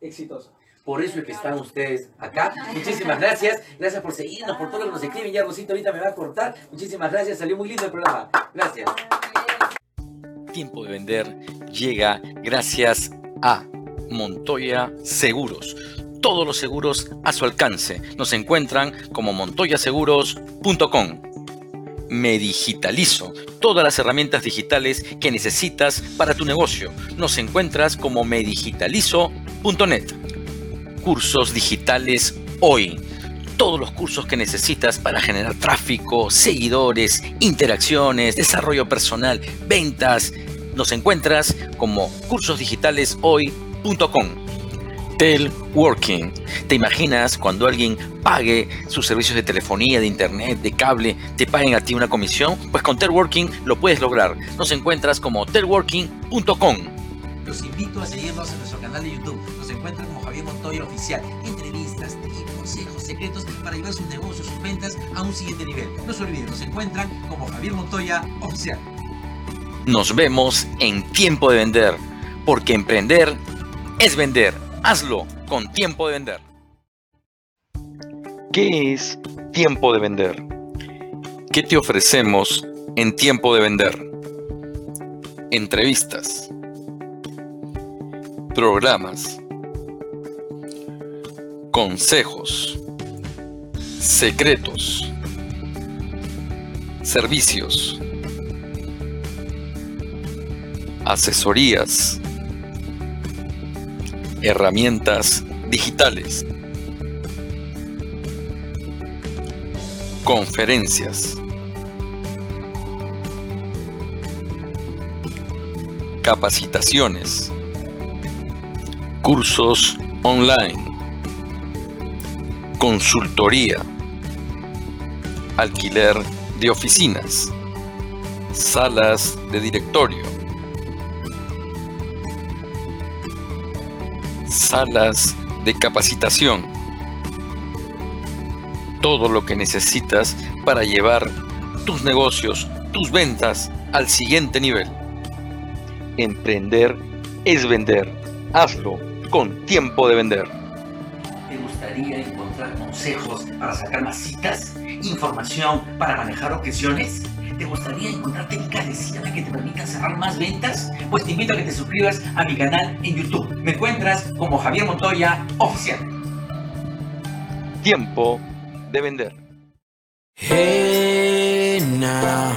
F: exitosa.
B: Por eso es que están ustedes acá. Muchísimas gracias. Gracias por seguirnos, por todo lo que nos escriben. Ya Rosita ahorita me va a cortar. Muchísimas gracias. Salió muy lindo el programa. Gracias.
A: Tiempo de vender llega gracias a Montoya Seguros. Todos los seguros a su alcance. Nos encuentran como montoyaseguros.com. Me digitalizo. Todas las herramientas digitales que necesitas para tu negocio. Nos encuentras como medigitalizo.net. Cursos digitales hoy. Todos los cursos que necesitas para generar tráfico, seguidores, interacciones, desarrollo personal, ventas. Nos encuentras como cursosdigitaleshoy.com. Telworking. ¿Te imaginas cuando alguien pague sus servicios de telefonía, de internet, de cable, te paguen a ti una comisión? Pues con Telworking lo puedes lograr. Nos encuentras como telworking.com.
B: Los invito a seguirnos en nuestro canal de YouTube. Oficial. Entrevistas, tips, consejos, secretos para llevar sus negocios, sus ventas a un siguiente nivel. No se olviden, nos encuentran como Javier Montoya Oficial.
A: Nos vemos en Tiempo de Vender, porque emprender es vender. Hazlo con Tiempo de Vender. ¿Qué es Tiempo de Vender? ¿Qué te ofrecemos en Tiempo de Vender? Entrevistas, programas, consejos, secretos, servicios asesorías, herramientas digitales, conferencias, capacitaciones, cursos online, consultoría, alquiler de oficinas, salas de directorio, salas de capacitación. Todo lo que necesitas para llevar tus negocios, tus ventas al siguiente nivel. Emprender es vender. Hazlo con tiempo de vender.
B: ¿Te gustaría encontrar consejos para sacar más citas? ¿Información para manejar objeciones? ¿Te gustaría encontrar técnicas de cierre que te permitan cerrar más ventas? Pues te invito a que te suscribas a mi canal en YouTube. Me encuentras como Javier Montoya Oficial.
A: Tiempo de vender.
G: Hey now,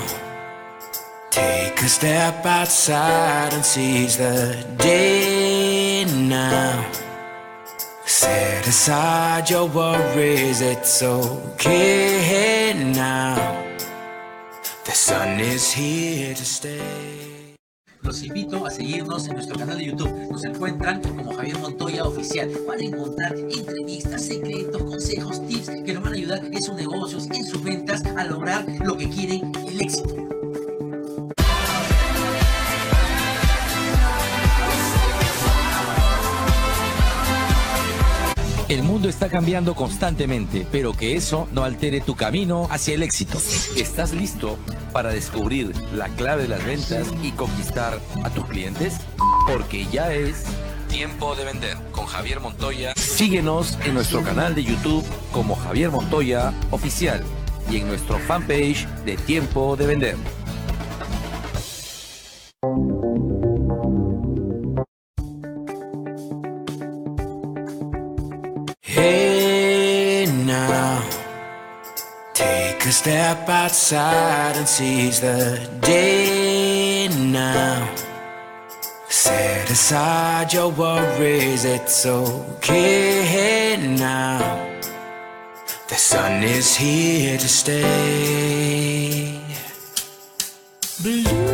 G: take a step outside and seize the day now. Set aside your worries, it's okay now. The sun is here to stay.
B: los invito a seguirnos en nuestro canal de YouTube. Nos encuentran como Javier Montoya Oficial. Van a encontrar entrevistas, secretos, consejos, tips que nos van a ayudar en sus negocios, en sus ventas, a lograr lo que quieren, el éxito. El mundo está cambiando constantemente, pero que eso no altere tu camino hacia el éxito. ¿Estás listo para descubrir la clave de las ventas y conquistar a tus clientes? Porque ya es tiempo de vender con Javier Montoya. Síguenos en nuestro canal de YouTube como Javier Montoya Oficial y en nuestro fanpage de Tiempo de Vender.
G: Step outside and seize the day now. Set aside your worries, it's okay now. The sun is here to stay. Blue